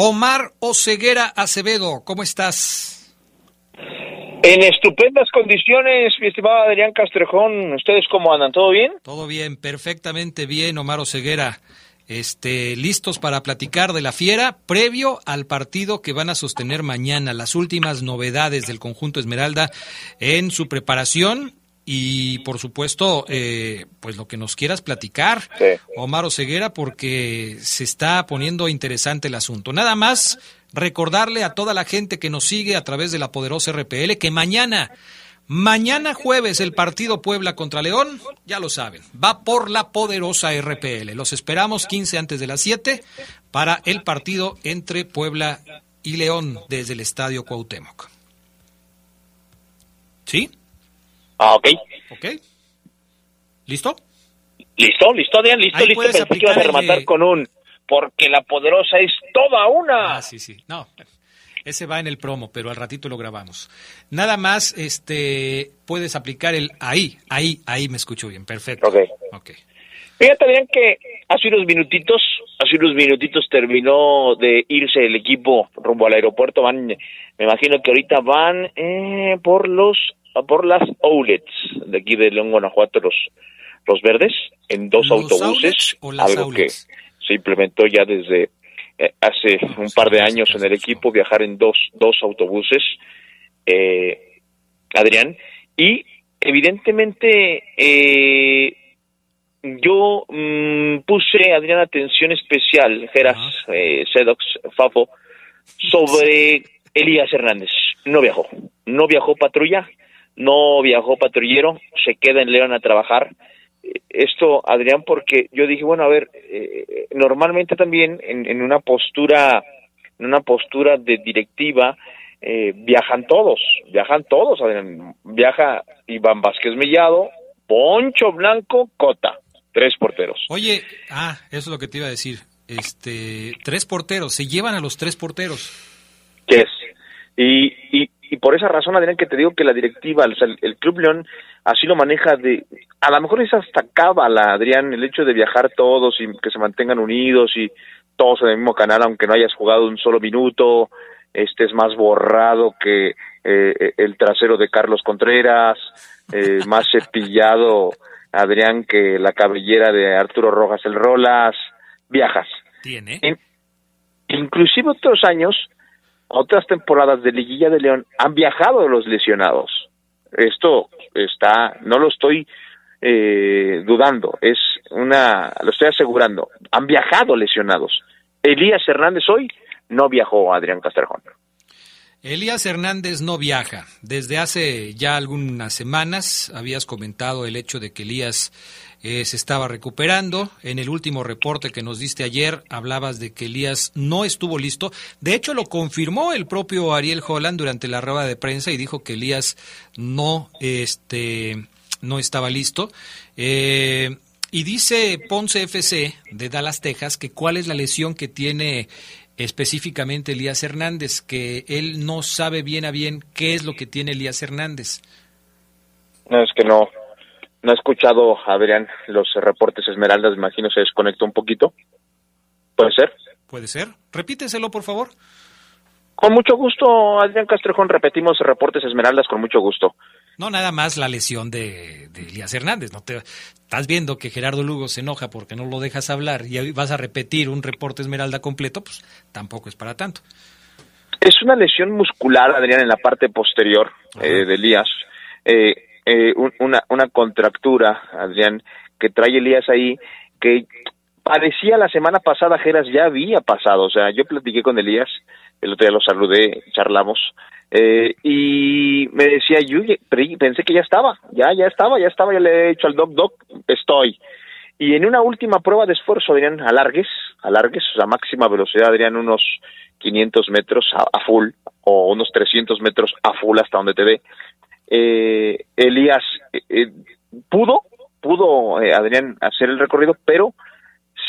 Omar Oseguera Acevedo, ¿cómo estás? En estupendas condiciones, mi estimado Adrián Castrejón. ¿Ustedes cómo andan? ¿Todo bien? Todo bien, perfectamente bien, Omar Oseguera. Este, listos para platicar de la fiera previo al partido que van a sostener mañana, las últimas novedades del conjunto Esmeralda en su preparación y por supuesto, eh, pues lo que nos quieras platicar, Omar Oseguera, porque se está poniendo interesante el asunto. Nada más recordarle a toda la gente que nos sigue a través de la poderosa RPL que mañana, mañana jueves el partido Puebla contra León, ya lo saben, va por la poderosa RPL. Los esperamos 15 antes de las 7 para el partido entre Puebla y León desde el Estadio Cuauhtémoc. ¿Sí? Ah, ok. Ok. ¿Listo? Listo, listo, Adrián, listo, listo. Pensé que ibas a rematar con un porque la poderosa es toda una. Ah, sí, sí. No, ese va en el promo, pero al ratito lo grabamos. Nada más, este, puedes aplicar el ahí, ahí, ahí me escucho bien. Perfecto. Ok. Ok. Fíjate bien que hace unos minutitos, hace unos minutitos terminó de irse el equipo rumbo al aeropuerto. Van, me imagino que ahorita van eh, por los por las outlets de aquí de León, Guanajuato, los, los verdes, en dos autobuses, algo que se implementó ya desde eh, hace un par de años en el equipo, viajar en dos, dos autobuses, eh, Adrián, y evidentemente eh, yo mm, puse, Adrián, atención especial, Geras, eh, Sedox, Fafo, sobre Elías Hernández. No viajó, no viajó patrulla, no viajó patrullero, se queda en León a trabajar. Esto, Adrián, porque yo dije, bueno, a ver, eh, normalmente también en, una postura, en una postura de directiva, eh, viajan todos, viajan todos, Adrián. Viaja Iván Vázquez Mellado, Poncho Blanco, Cota, tres porteros. Oye, ah, eso es lo que te iba a decir. Este, tres porteros, se llevan a los tres porteros. ¿Qué es? Y, y, y por esa razón, Adrián, que te digo que la directiva, el, Club León, así lo maneja de, a lo mejor es hasta cábala, Adrián, el hecho de viajar todos y que se mantengan unidos y todos en el mismo canal, aunque no hayas jugado un solo minuto, este es más borrado que eh, el trasero de Carlos Contreras, eh, más cepillado, Adrián, que la cabellera de Arturo Rojas el Rolas, viajas. Tiene. inclusive otros años, otras temporadas de Liguilla de León han viajado los lesionados. Esto está, no lo estoy eh, dudando, es una, lo estoy asegurando. Han viajado lesionados. Elías Hernández hoy no viajó, Adrián Castrejón. Elías Hernández no viaja. Desde hace ya algunas semanas habías comentado el hecho de que Elías eh, se estaba recuperando. En el último reporte que nos diste ayer hablabas de que Elías no estuvo listo. De hecho, lo confirmó el propio Ariel Holland durante la rueda de prensa y dijo que Elías no, este, no estaba listo. Eh, y dice Ponce FC de Dallas, Texas, que cuál es la lesión que tiene específicamente Elías Hernández, que él no sabe bien a bien qué es lo que tiene Elías Hernández. No, es que no, no he escuchado, Adrián, los reportes Esmeraldas, me imagino se desconectó un poquito. ¿Puede ser? Puede ser. Repíteselo, por favor. Con mucho gusto, Adrián Castrejón, repetimos reportes Esmeraldas con mucho gusto. No, nada más la lesión de, de, Elías Hernández. No te estás viendo que Gerardo Lugo se enoja porque no lo dejas hablar y vas a repetir un reporte Esmeralda completo, pues tampoco es para tanto. Es una lesión muscular, Adrián, en la parte posterior. eh, de Elías. Eh, eh, una, una contractura, Adrián, que trae Elías ahí, que parecía la semana pasada, Geras ya había pasado. O sea, yo platiqué con Elías, el otro día lo saludé, charlamos, eh, y me decía, yo pensé que ya estaba, ya, ya estaba, ya estaba, ya le he dicho al doc, doc, estoy. Y en una última prueba de esfuerzo, Adrián, alargues, alargues, o sea, máxima velocidad, Adrián, unos 500 metros a, full, o unos 300 metros a full hasta donde te ve. Eh, Elías eh, pudo, pudo, Adrián, hacer el recorrido, pero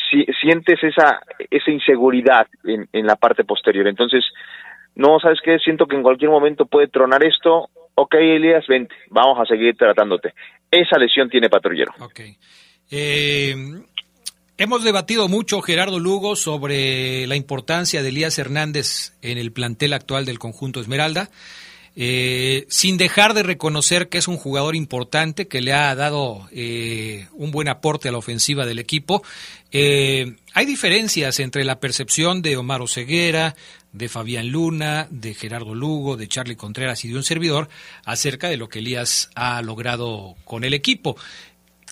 si, sientes esa, esa inseguridad en, en la parte posterior. Entonces, no, ¿sabes qué? Siento que en cualquier momento puede tronar esto. Ok, Elías, vente, vamos a seguir tratándote. Esa lesión tiene patrullero. Ok. Eh, hemos debatido mucho, Gerardo Lugo, sobre la importancia de Elías Hernández en el plantel actual del conjunto Esmeralda. Eh, sin dejar de reconocer que es un jugador importante, que le ha dado eh, un buen aporte a la ofensiva del equipo. Eh, hay diferencias entre la percepción de Omar Oseguera, de Fabián Luna, de Gerardo Lugo, de Charlie Contreras y de un servidor acerca de lo que Elías ha logrado con el equipo.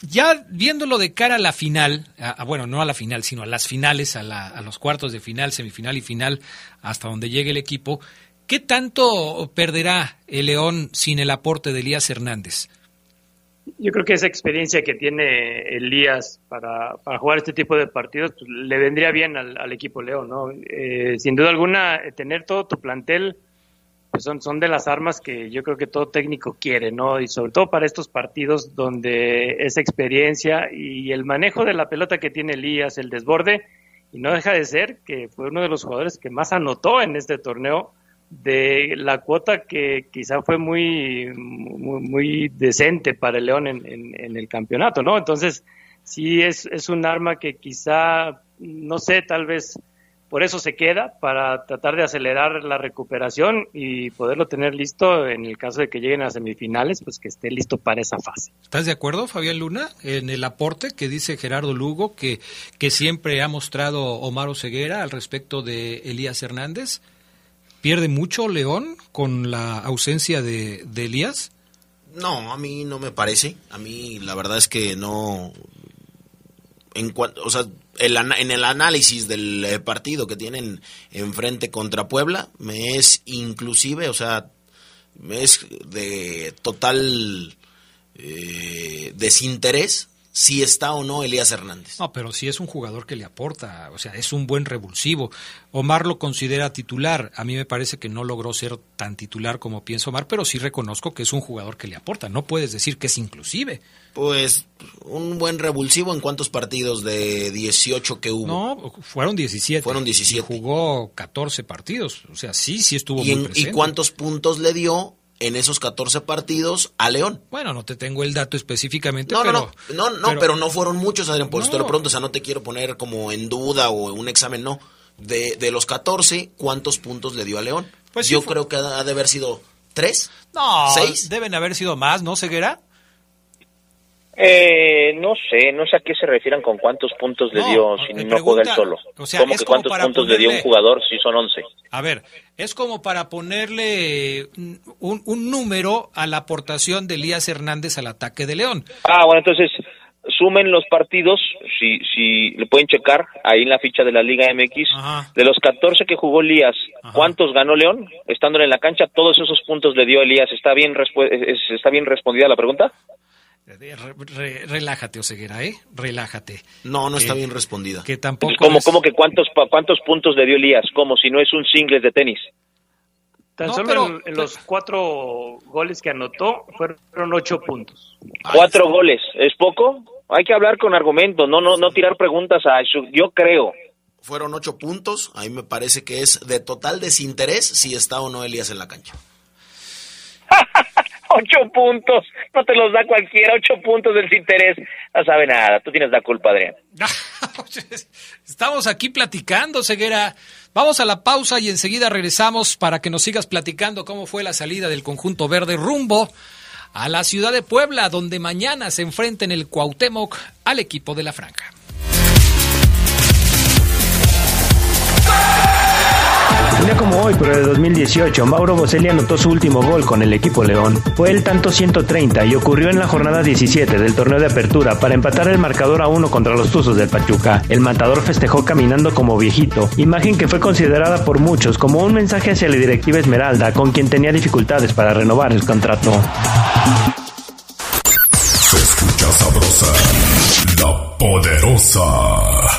Ya viéndolo de cara a la final, bueno, no a la final, sino a las finales, a, a los cuartos de final, semifinal y final, hasta donde llegue el equipo, ¿Qué tanto perderá el León sin el aporte de Elías Hernández? Yo creo que esa experiencia que tiene Elías para, jugar este tipo de partidos pues, le vendría bien al, equipo León, ¿no? Eh, sin duda alguna, tener todo tu plantel pues son, son de las armas que yo creo que todo técnico quiere, ¿no? Y sobre todo para estos partidos donde esa experiencia y el manejo de la pelota que tiene Elías, el desborde, y no deja de ser que fue uno de los jugadores que más anotó en este torneo de la cuota que quizá fue muy, muy, decente para el León en, en, el campeonato, ¿no? Entonces, sí es, es un arma que quizá, no sé, tal vez por eso se queda, para tratar de acelerar la recuperación y poderlo tener listo en el caso de que lleguen a semifinales, pues que esté listo para esa fase. ¿Estás de acuerdo, Fabián Luna, en el aporte que dice Gerardo Lugo, que, que siempre ha mostrado Omar Ceguera al respecto de Elías Hernández? ¿Pierde mucho León con la ausencia de, Elías? No, a mí no me parece. A mí la verdad es que no. En cuanto, o sea, en el análisis del eh, partido que tienen enfrente contra Puebla, me es inclusive, o sea, me es de total eh, desinterés si está o no Elías Hernández. No, pero sí es un jugador que le aporta, o sea, es un buen revulsivo. Omar lo considera titular, a mí me parece que no logró ser tan titular como piensa Omar, pero sí reconozco que es un jugador que le aporta, no puedes decir que es inclusive. Pues un buen revulsivo en cuántos partidos de 18 que hubo. No, fueron 17. Fueron 17. jugó 14 partidos, o sea, sí, sí estuvo muy presente. ¿Y cuántos puntos le dio en esos 14 partidos a León. Bueno, no te tengo el dato específicamente, no, pero... No, no, no, pero, no fueron muchos, Adrián, por eso te lo pregunto, o sea, no te quiero poner como en duda o un examen, no. De, de los 14, ¿cuántos puntos le dio a León? Pues Yo creo que ha de haber sido tres. No, seis. Deben haber sido más, ¿no, Ceguera? Eh, no sé, no sé a qué se refieran con cuántos puntos le dio si no juega él solo. O sea, ¿Cómo que cuántos puntos le dio un jugador si son 11? A ver, es como para ponerle un, un, número a la aportación de Elías Hernández al ataque de León. Ah, bueno, entonces sumen los partidos, si, si le pueden checar ahí en la ficha de la Liga MX, de los 14 que jugó Elías, ¿cuántos ganó León? Estando en la cancha, todos esos puntos le dio Elías. ¿Está bien, está bien respondida la pregunta? Relájate, Oseguera, ¿eh? Relájate. No, no está bien respondida. Que tampoco. ¿Cómo, que cuántos, cuántos puntos le dio Elías? Como si no es un single de tenis. Tan solo en, los cuatro goles que anotó fueron ocho puntos. ¿Cuatro goles? ¿Es poco? Hay que hablar con argumentos, no, no, no tirar preguntas a eso. Yo creo. Fueron ocho puntos. A mí me parece que es de total desinterés si está o no Elías en la cancha. ocho puntos, no te los da cualquiera, ocho puntos del interés, no sabe nada, tú tienes la culpa, Adrián. Estamos aquí platicando, Ceguera. Vamos a la pausa y enseguida regresamos para que nos sigas platicando cómo fue la salida del conjunto verde rumbo a la ciudad de Puebla, donde mañana se enfrenta en el Cuauhtémoc al equipo de la Franja. Un día como hoy, pero de 2018, Mauro Boselli anotó su último gol con el equipo León. Fue el tanto 130 y ocurrió en la jornada 17 del torneo de apertura para empatar el marcador a uno contra los Tuzos del Pachuca. El matador festejó caminando como viejito, imagen que fue considerada por muchos como un mensaje hacia la directiva Esmeralda, con quien tenía dificultades para renovar el contrato. Se escucha sabrosa, la poderosa.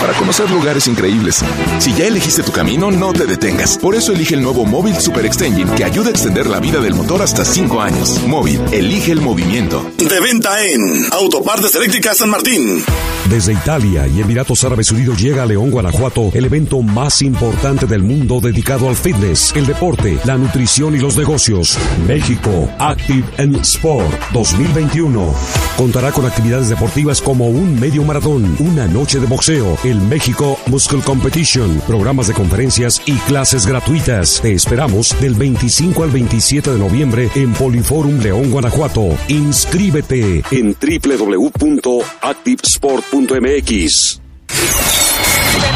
Para conocer lugares increíbles. Si ya elegiste tu camino, no te detengas. Por eso elige el nuevo Móvil Super Extension que ayuda a extender la vida del motor hasta 5 años. Móvil, elige el movimiento. De venta en Autopartes Eléctricas San Martín. Desde Italia y Emiratos Árabes Unidos llega a León, Guanajuato, el evento más importante del mundo dedicado al fitness, el deporte, la nutrición y los negocios. México Active and Sport 2021. Contará con actividades deportivas como un medio maratón, una noche de boxeo, el México Muscle Competition, programas de conferencias y clases gratuitas. Te esperamos del 25 al 27 de noviembre en Poliforum León, Guanajuato. Inscríbete en www.activesport.mx.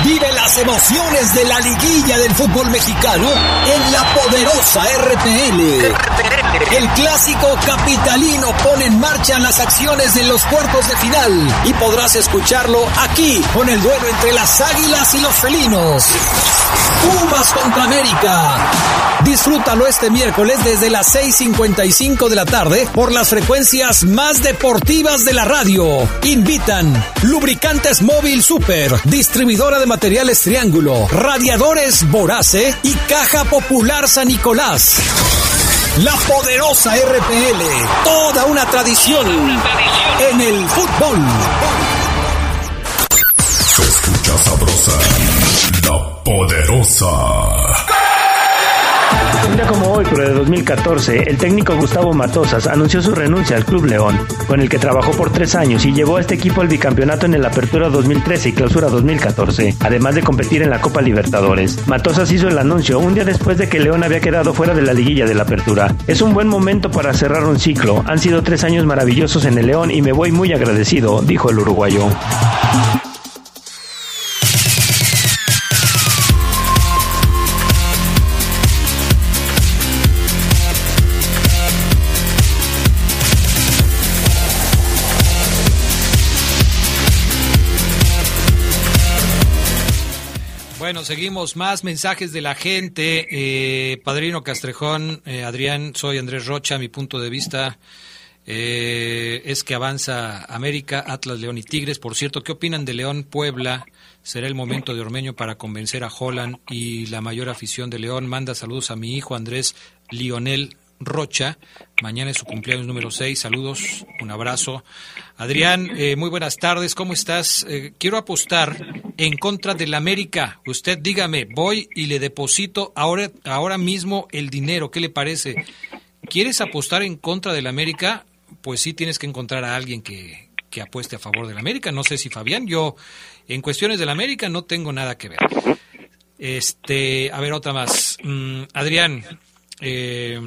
Vive las emociones de la liguilla del fútbol mexicano en la poderosa RPL. El clásico capitalino pone en marcha las acciones de los cuartos de final y podrás escucharlo aquí con el duelo entre las águilas y los felinos. Pumas contra América. Disfrútalo este miércoles desde las 6.55 de la tarde por las frecuencias más deportivas de la radio. Invitan Lubricantes Móvil Super, distribuidora de materiales Triángulo, Radiadores Borace y Caja Popular San Nicolás. La poderosa RPL, toda una tradición en el fútbol. Se escucha sabrosa, la poderosa. Un día como hoy, pero de 2014, el técnico Gustavo Matosas anunció su renuncia al Club León, con el que trabajó por tres años y llevó a este equipo al bicampeonato en el Apertura 2013 y Clausura 2014, además de competir en la Copa Libertadores. Matosas hizo el anuncio un día después de que León había quedado fuera de la liguilla de la Apertura. Es un buen momento para cerrar un ciclo. Han sido tres años maravillosos en el León y me voy muy agradecido, dijo el uruguayo. Bueno, seguimos más mensajes de la gente. Eh, Padrino Castrejón, eh, Adrián, soy Andrés Rocha. Mi punto de vista eh, es que avanza América, Atlas, León y Tigres. Por cierto, ¿qué opinan de León Puebla? Será el momento de Ormeño para convencer a Holland y la mayor afición de León. Manda saludos a mi hijo Andrés Lionel Rocha. Mañana es su cumpleaños número 6. Saludos, un abrazo. Adrián, eh, muy buenas tardes. ¿Cómo estás? Eh, quiero apostar en contra del América. Usted dígame, voy y le deposito ahora, ahora mismo el dinero. ¿Qué le parece? ¿Quieres apostar en contra del América? Pues sí tienes que encontrar a alguien que, que apueste a favor del América. No sé si Fabián, yo en cuestiones del América no tengo nada que ver. Este, a ver, otra más. Mm, Adrián, eh,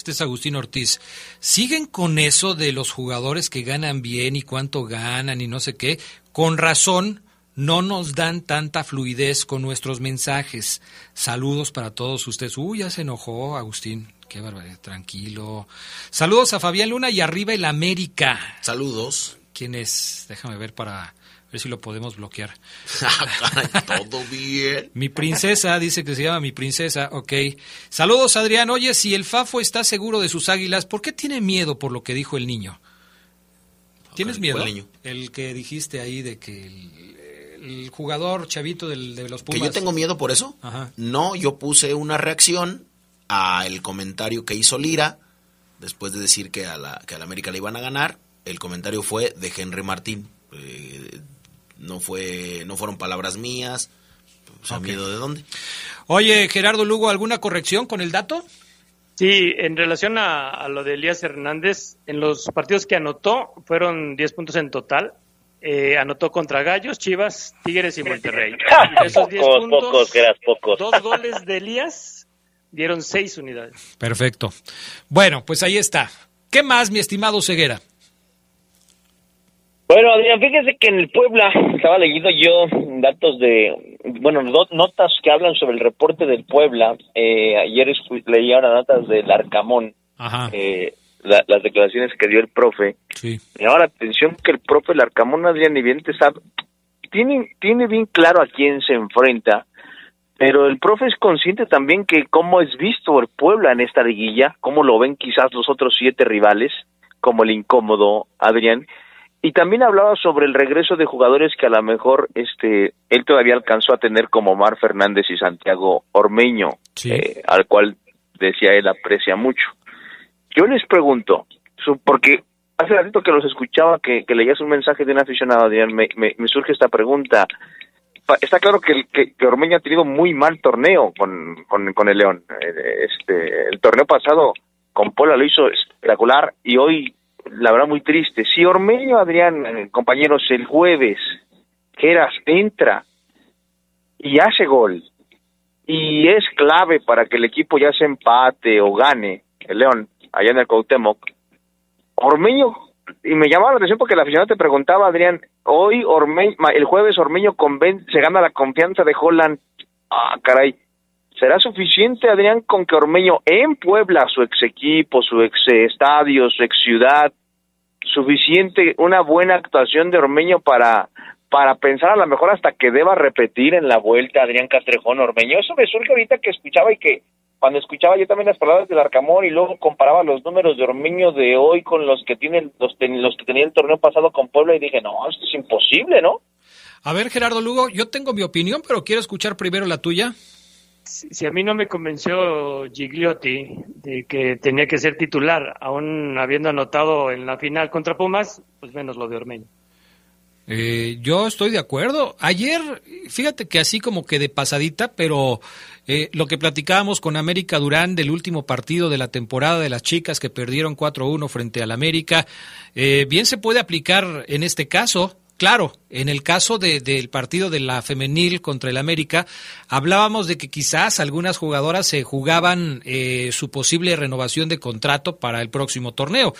este es Agustín Ortiz. ¿Siguen con eso de los jugadores que ganan bien y cuánto ganan y no sé qué? Con razón, no nos dan tanta fluidez con nuestros mensajes. Saludos para todos ustedes. Uy, ya se enojó Agustín. Qué barbaridad, tranquilo. Saludos a Fabián Luna y arriba el América. Saludos. ¿Quién es? Déjame ver para ver si lo podemos bloquear. Todo bien. Mi princesa, dice que se llama mi princesa, ok. Saludos, Adrián. Oye, si el Fafo está seguro de sus águilas, ¿por qué tiene miedo por lo que dijo el niño? ¿Tienes miedo? El que dijiste ahí de que el, el jugador chavito del- de los ¿Que Pumas. yo tengo miedo por eso? Ajá. No, yo puse una reacción al comentario que hizo Lira después de decir que a la, que a la América le iban a ganar. El comentario fue de Henry Martín. Eh, no fue no fueron palabras mías. Miedo de dónde. Oye, Gerardo Lugo, ¿alguna corrección con el dato? Sí, en relación a, a lo de Elías Hernández, en los partidos que anotó fueron 10 puntos en total. Eh, anotó contra Gallos, Chivas, Tigres y Monterrey. Esos 10 Pocos, puntos, pocos, Geras, pocos. dos goles de Elías dieron seis unidades. Perfecto. Bueno, pues ahí está. ¿Qué más, mi estimado Ceguera? Bueno, Adrián, fíjese que en el Puebla estaba leyendo yo datos de, bueno, notas que hablan sobre el reporte del Puebla. Eh, ayer leí ahora notas del Arcamón, eh, las declaraciones que dio el profe. Sí. Llama la atención que el profe el Arcamón, Adrián, evidente sabe, tiene, tiene bien claro a quién se enfrenta, pero el profe es consciente también que cómo es visto el Puebla en esta liguilla, cómo lo ven quizás los otros siete rivales, como el incómodo Adrián y también hablaba sobre el regreso de jugadores que a lo mejor este él todavía alcanzó a tener como Mar Fernández y Santiago Ormeño, eh, al cual decía él aprecia mucho. Yo les pregunto, porque hace ratito que los escuchaba, que, que leías un mensaje de un aficionado, me, me, surge esta pregunta. Está claro que, que, Ormeño ha tenido muy mal torneo con, con, con el León. Eh, este, el torneo pasado con Pola lo hizo espectacular y hoy la verdad muy triste. Si Ormeño, Adrián, eh, compañeros, el jueves, Geras entra y hace gol y es clave para que el equipo ya se empate o gane el León allá en el Cuauhtémoc, Ormeño, y me llamaba la atención porque la aficionado te preguntaba, Adrián, hoy Ormeño, el jueves Ormeño se gana la confianza de Holland. Ah, caray, ¿Será suficiente, Adrián, con que Ormeño en Puebla, su ex equipo, su ex estadio, su ex ciudad, suficiente una buena actuación de Ormeño para, para pensar a lo mejor hasta que deba repetir en la vuelta Adrián Castrejón Ormeño? Eso me surge ahorita que escuchaba y que cuando escuchaba yo también las palabras del Arcamón y luego comparaba los números de Ormeño de hoy con los que tienen los, los que tenía el torneo pasado con Puebla y dije, no, esto es imposible, ¿no? A ver, Gerardo Lugo, yo tengo mi opinión, pero quiero escuchar primero la tuya si, a mí no me convenció Gigliotti de que tenía que ser titular, aún habiendo anotado en la final contra Pumas, pues menos lo de Ormeño. Eh, yo estoy de acuerdo. Ayer, fíjate que así como que de pasadita, pero eh, lo que platicábamos con América Durán del último partido de la temporada de las chicas que perdieron 4-1 frente al América, eh, bien se puede aplicar en este caso. Claro, en el caso del partido de la femenil contra el América, hablábamos de que quizás algunas jugadoras se jugaban eh, su posible renovación de contrato para el próximo torneo.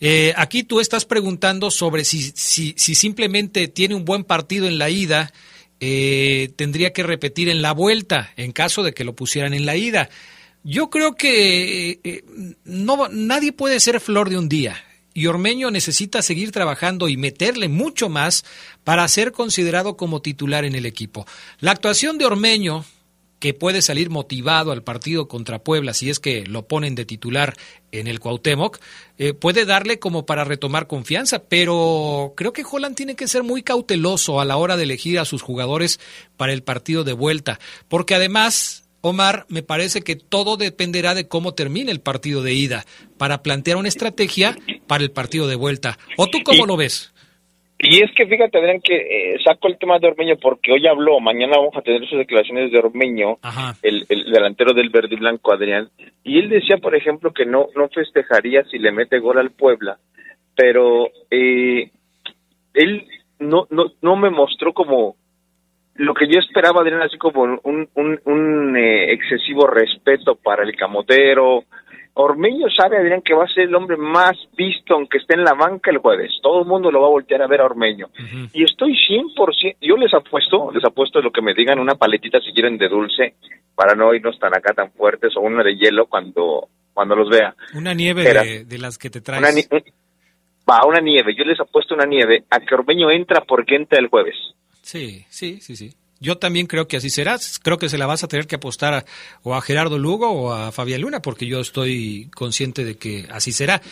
Eh, aquí tú estás preguntando sobre si, si, simplemente tiene un buen partido en la ida, eh, tendría que repetir en la vuelta, en caso de que lo pusieran en la ida. Yo creo que no, nadie puede ser flor de un día y Ormeño necesita seguir trabajando y meterle mucho más para ser considerado como titular en el equipo. La actuación de Ormeño, que puede salir motivado al partido contra Puebla si es que lo ponen de titular en el Cuauhtémoc, eh, puede darle como para retomar confianza, pero creo que Holland tiene que ser muy cauteloso a la hora de elegir a sus jugadores para el partido de vuelta, porque además Omar, me parece que todo dependerá de cómo termine el partido de ida para plantear una estrategia para el partido de vuelta. ¿O tú cómo lo ves? Y es que fíjate, Adrián, que eh, saco el tema de Ormeño porque hoy habló, mañana vamos a tener sus declaraciones de Ormeño, el, delantero del verde y blanco, Adrián, y él decía, por ejemplo, que no, no festejaría si le mete gol al Puebla, pero eh, él no, no, no me mostró como lo que yo esperaba, Adrián, así como un, un, eh, excesivo respeto para el camotero. Ormeño sabe, Adrián, que va a ser el hombre más visto aunque esté en la banca el jueves. Todo el mundo lo va a voltear a ver a Ormeño. Y estoy 100%, yo les apuesto, les apuesto lo que me digan, una paletita si quieren de dulce, para no irnos tan acá tan fuertes, o una de hielo cuando, cuando los vea. Una nieve de, las que te traes. Una va, una nieve. Yo les apuesto una nieve a que Ormeño entra porque entra el jueves. Sí, sí, sí, sí. Yo también creo que así será. Creo que se la vas a tener que apostar o a Gerardo Lugo o a Fabián Luna, porque yo estoy consciente de que así será.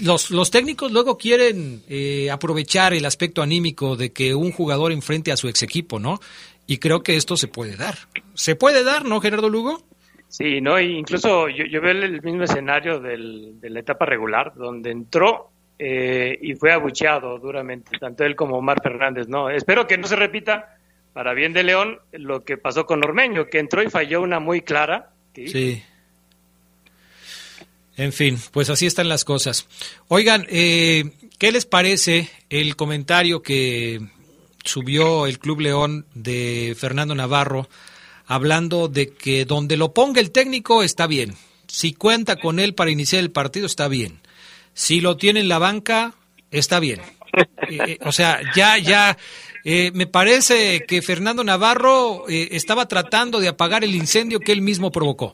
Los, los técnicos luego quieren eh, aprovechar el aspecto anímico de que un jugador enfrente a su ex equipo, ¿no? Y creo que esto se puede dar. ¿Se puede dar, no, Gerardo Lugo? Sí, no, incluso yo, veo el mismo escenario del, de la etapa regular, donde entró eh, y fue abucheado duramente, tanto él como Omar Fernández, ¿no? Espero que no se repita, para bien de León, lo que pasó con Ormeño, que entró y falló una muy clara. Sí. En fin, pues así están las cosas. Oigan, eh, ¿qué les parece el comentario que subió el Club León de Fernando Navarro hablando de que donde lo ponga el técnico está bien? Si cuenta con él para iniciar el partido está bien Si lo tiene en la banca, está bien. Eh, eh, o sea, ya, ya, eh, me parece que Fernando Navarro estaba tratando de apagar el incendio que él mismo provocó.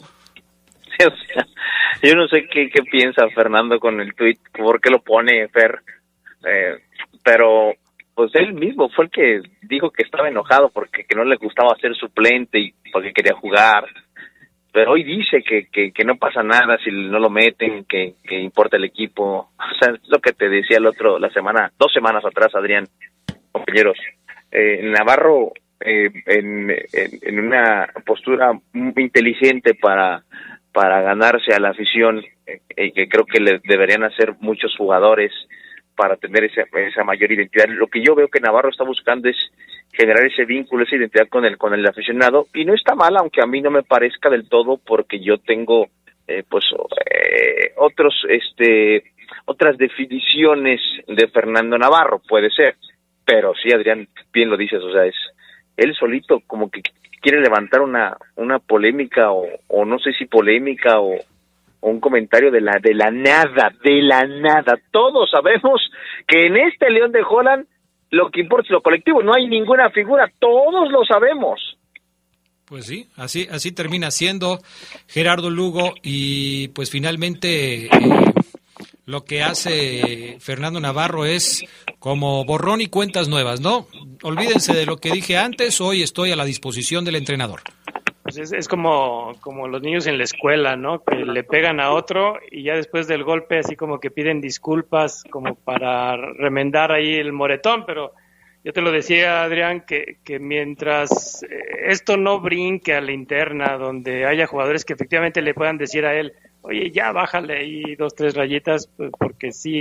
yo no sé qué, qué piensa Fernando con el tweet, por qué lo pone Fer, pero pues él mismo fue el que dijo que estaba enojado porque que no le gustaba ser suplente y porque quería jugar pero hoy dice que, que, no pasa nada si no lo meten, que, que importa el equipo. O sea, es lo que te decía el otro, la semana, dos semanas atrás, Adrián, compañeros. Eh, Navarro, eh, en, en, una postura muy inteligente para, para ganarse a la afición, eh, que creo que le deberían hacer muchos jugadores para tener esa, esa mayor identidad. Lo que yo veo que Navarro está buscando es generar ese vínculo, esa identidad con el con el aficionado y no está mal, aunque a mí no me parezca del todo porque yo tengo eh, pues eh, otros este otras definiciones de Fernando Navarro, puede ser, pero sí Adrián bien lo dices, o sea, es él solito como que quiere levantar una una polémica o, o no sé si polémica o, un comentario de la de la nada, de la nada. Todos sabemos que en este León de Holland lo que importa es lo colectivo, no hay ninguna figura, todos lo sabemos. Pues sí, así, así termina siendo Gerardo Lugo y pues finalmente eh, lo que hace Fernando Navarro es como borrón y cuentas nuevas, ¿no? Olvídense de lo que dije antes, hoy estoy a la disposición del entrenador. Pues es, como, como los niños en la escuela, ¿no? Que le pegan a otro y ya después del golpe así como que piden disculpas como para remendar ahí el moretón, pero yo te lo decía, Adrián, que, que mientras eh, esto no brinque a la interna, donde haya jugadores que efectivamente le puedan decir a él, oye, ya bájale ahí dos, tres rayitas, pues porque sí,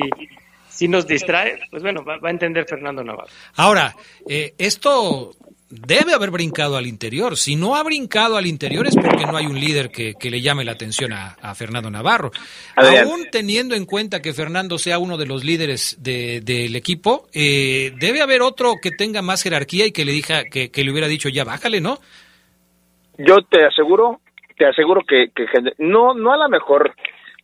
sí nos distrae, pues bueno, va, a entender Fernando Navarro. Ahora, eh, esto debe haber brincado al interior. Si no ha brincado al interior es porque no hay un líder que, le llame la atención a, Fernando Navarro. Aún teniendo en cuenta que Fernando sea uno de los líderes del equipo, eh, debe haber otro que tenga más jerarquía y que le, diga, que, le hubiera dicho ya bájale, ¿no? Yo te aseguro, te aseguro que, no, no a lo mejor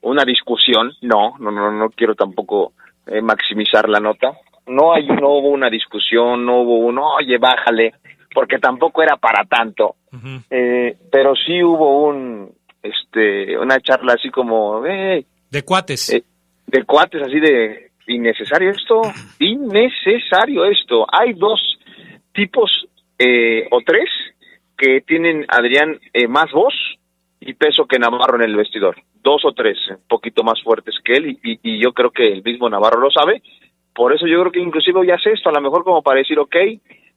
una discusión, no, no, no, no quiero tampoco eh, maximizar la nota. No hay, no hubo una discusión, no hubo un, oye, bájale porque tampoco era para tanto. eh, pero sí hubo un, este, una charla así como, de cuates. Eh, de cuates, así de, innecesario esto, innecesario esto. Hay dos tipos eh, o tres que tienen, Adrián, eh, más voz y peso que Navarro en el vestidor. Dos o tres, un poquito más fuertes que él y, y, yo creo que el mismo Navarro lo sabe. Por eso yo creo que inclusive ya hace esto, a lo mejor como para decir, ok,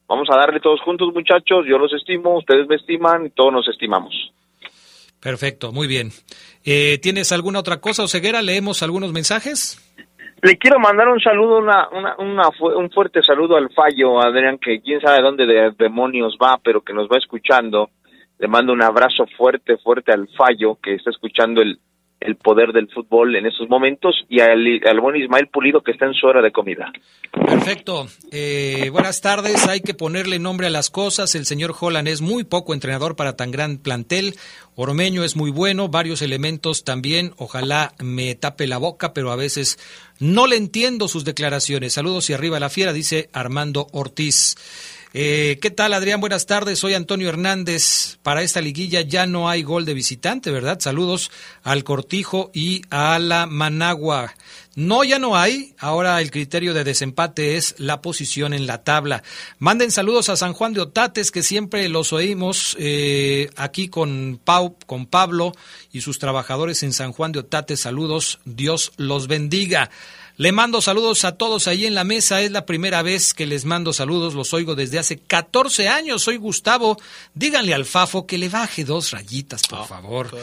Vamos a darle todos juntos, muchachos. Yo los estimo, ustedes me estiman y todos nos estimamos. Perfecto, muy bien. Eh, ¿Tienes alguna otra cosa, Oseguera? ¿Leemos algunos mensajes? Le quiero mandar un saludo, una, una, un fuerte saludo al Fallo, Adrián, que quién sabe dónde de demonios va, pero que nos va escuchando. Le mando un abrazo fuerte, fuerte al Fallo, que está escuchando el, el poder del fútbol en esos momentos y al, al buen Ismael Pulido que está en su hora de comida. Perfecto. Eh, buenas tardes. Hay que ponerle nombre a las cosas. El señor Holland es muy poco entrenador para tan gran plantel. Ormeño es muy bueno, varios elementos también. Ojalá me tape la boca, pero a veces no le entiendo sus declaraciones. Saludos y arriba la fiera, dice Armando Ortiz. Eh, ¿Qué tal, Adrián? Buenas tardes. Soy Antonio Hernández. Para esta liguilla ya no hay gol de visitante, ¿verdad? Saludos al Cortijo y a la Managua. No, ya no hay. Ahora el criterio de desempate es la posición en la tabla. Manden saludos a San Juan de Otates, que siempre los oímos eh, aquí con, Pau, con Pablo y sus trabajadores en San Juan de Otates. Saludos. Dios los bendiga. Le mando saludos a todos ahí en la mesa. Es la primera vez que les mando saludos. Los oigo desde hace 14 años. Soy Gustavo. Díganle al Fafo que le baje dos rayitas, por ah, favor.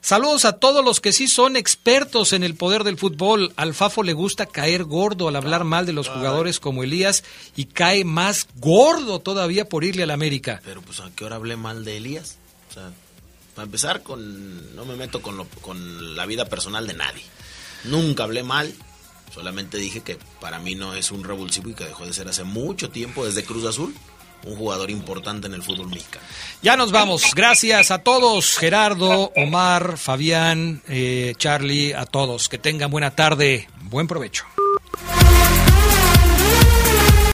Saludos a todos los que sí son expertos en el poder del fútbol. Al Fafo le gusta caer gordo al hablar mal de los jugadores como Elías y cae más gordo todavía por irle al América. Pero pues a qué hora hablé mal de Elías. O sea, para empezar con no me meto con, con la vida personal de nadie. Nunca hablé mal Solamente dije que para mí no es un revulsivo y que dejó de ser hace mucho tiempo desde Cruz Azul un jugador importante en el fútbol mexicano. Ya nos vamos. Gracias a todos, Gerardo, Omar, Fabián, eh, Charlie, a todos. Que tengan buena tarde. Buen provecho.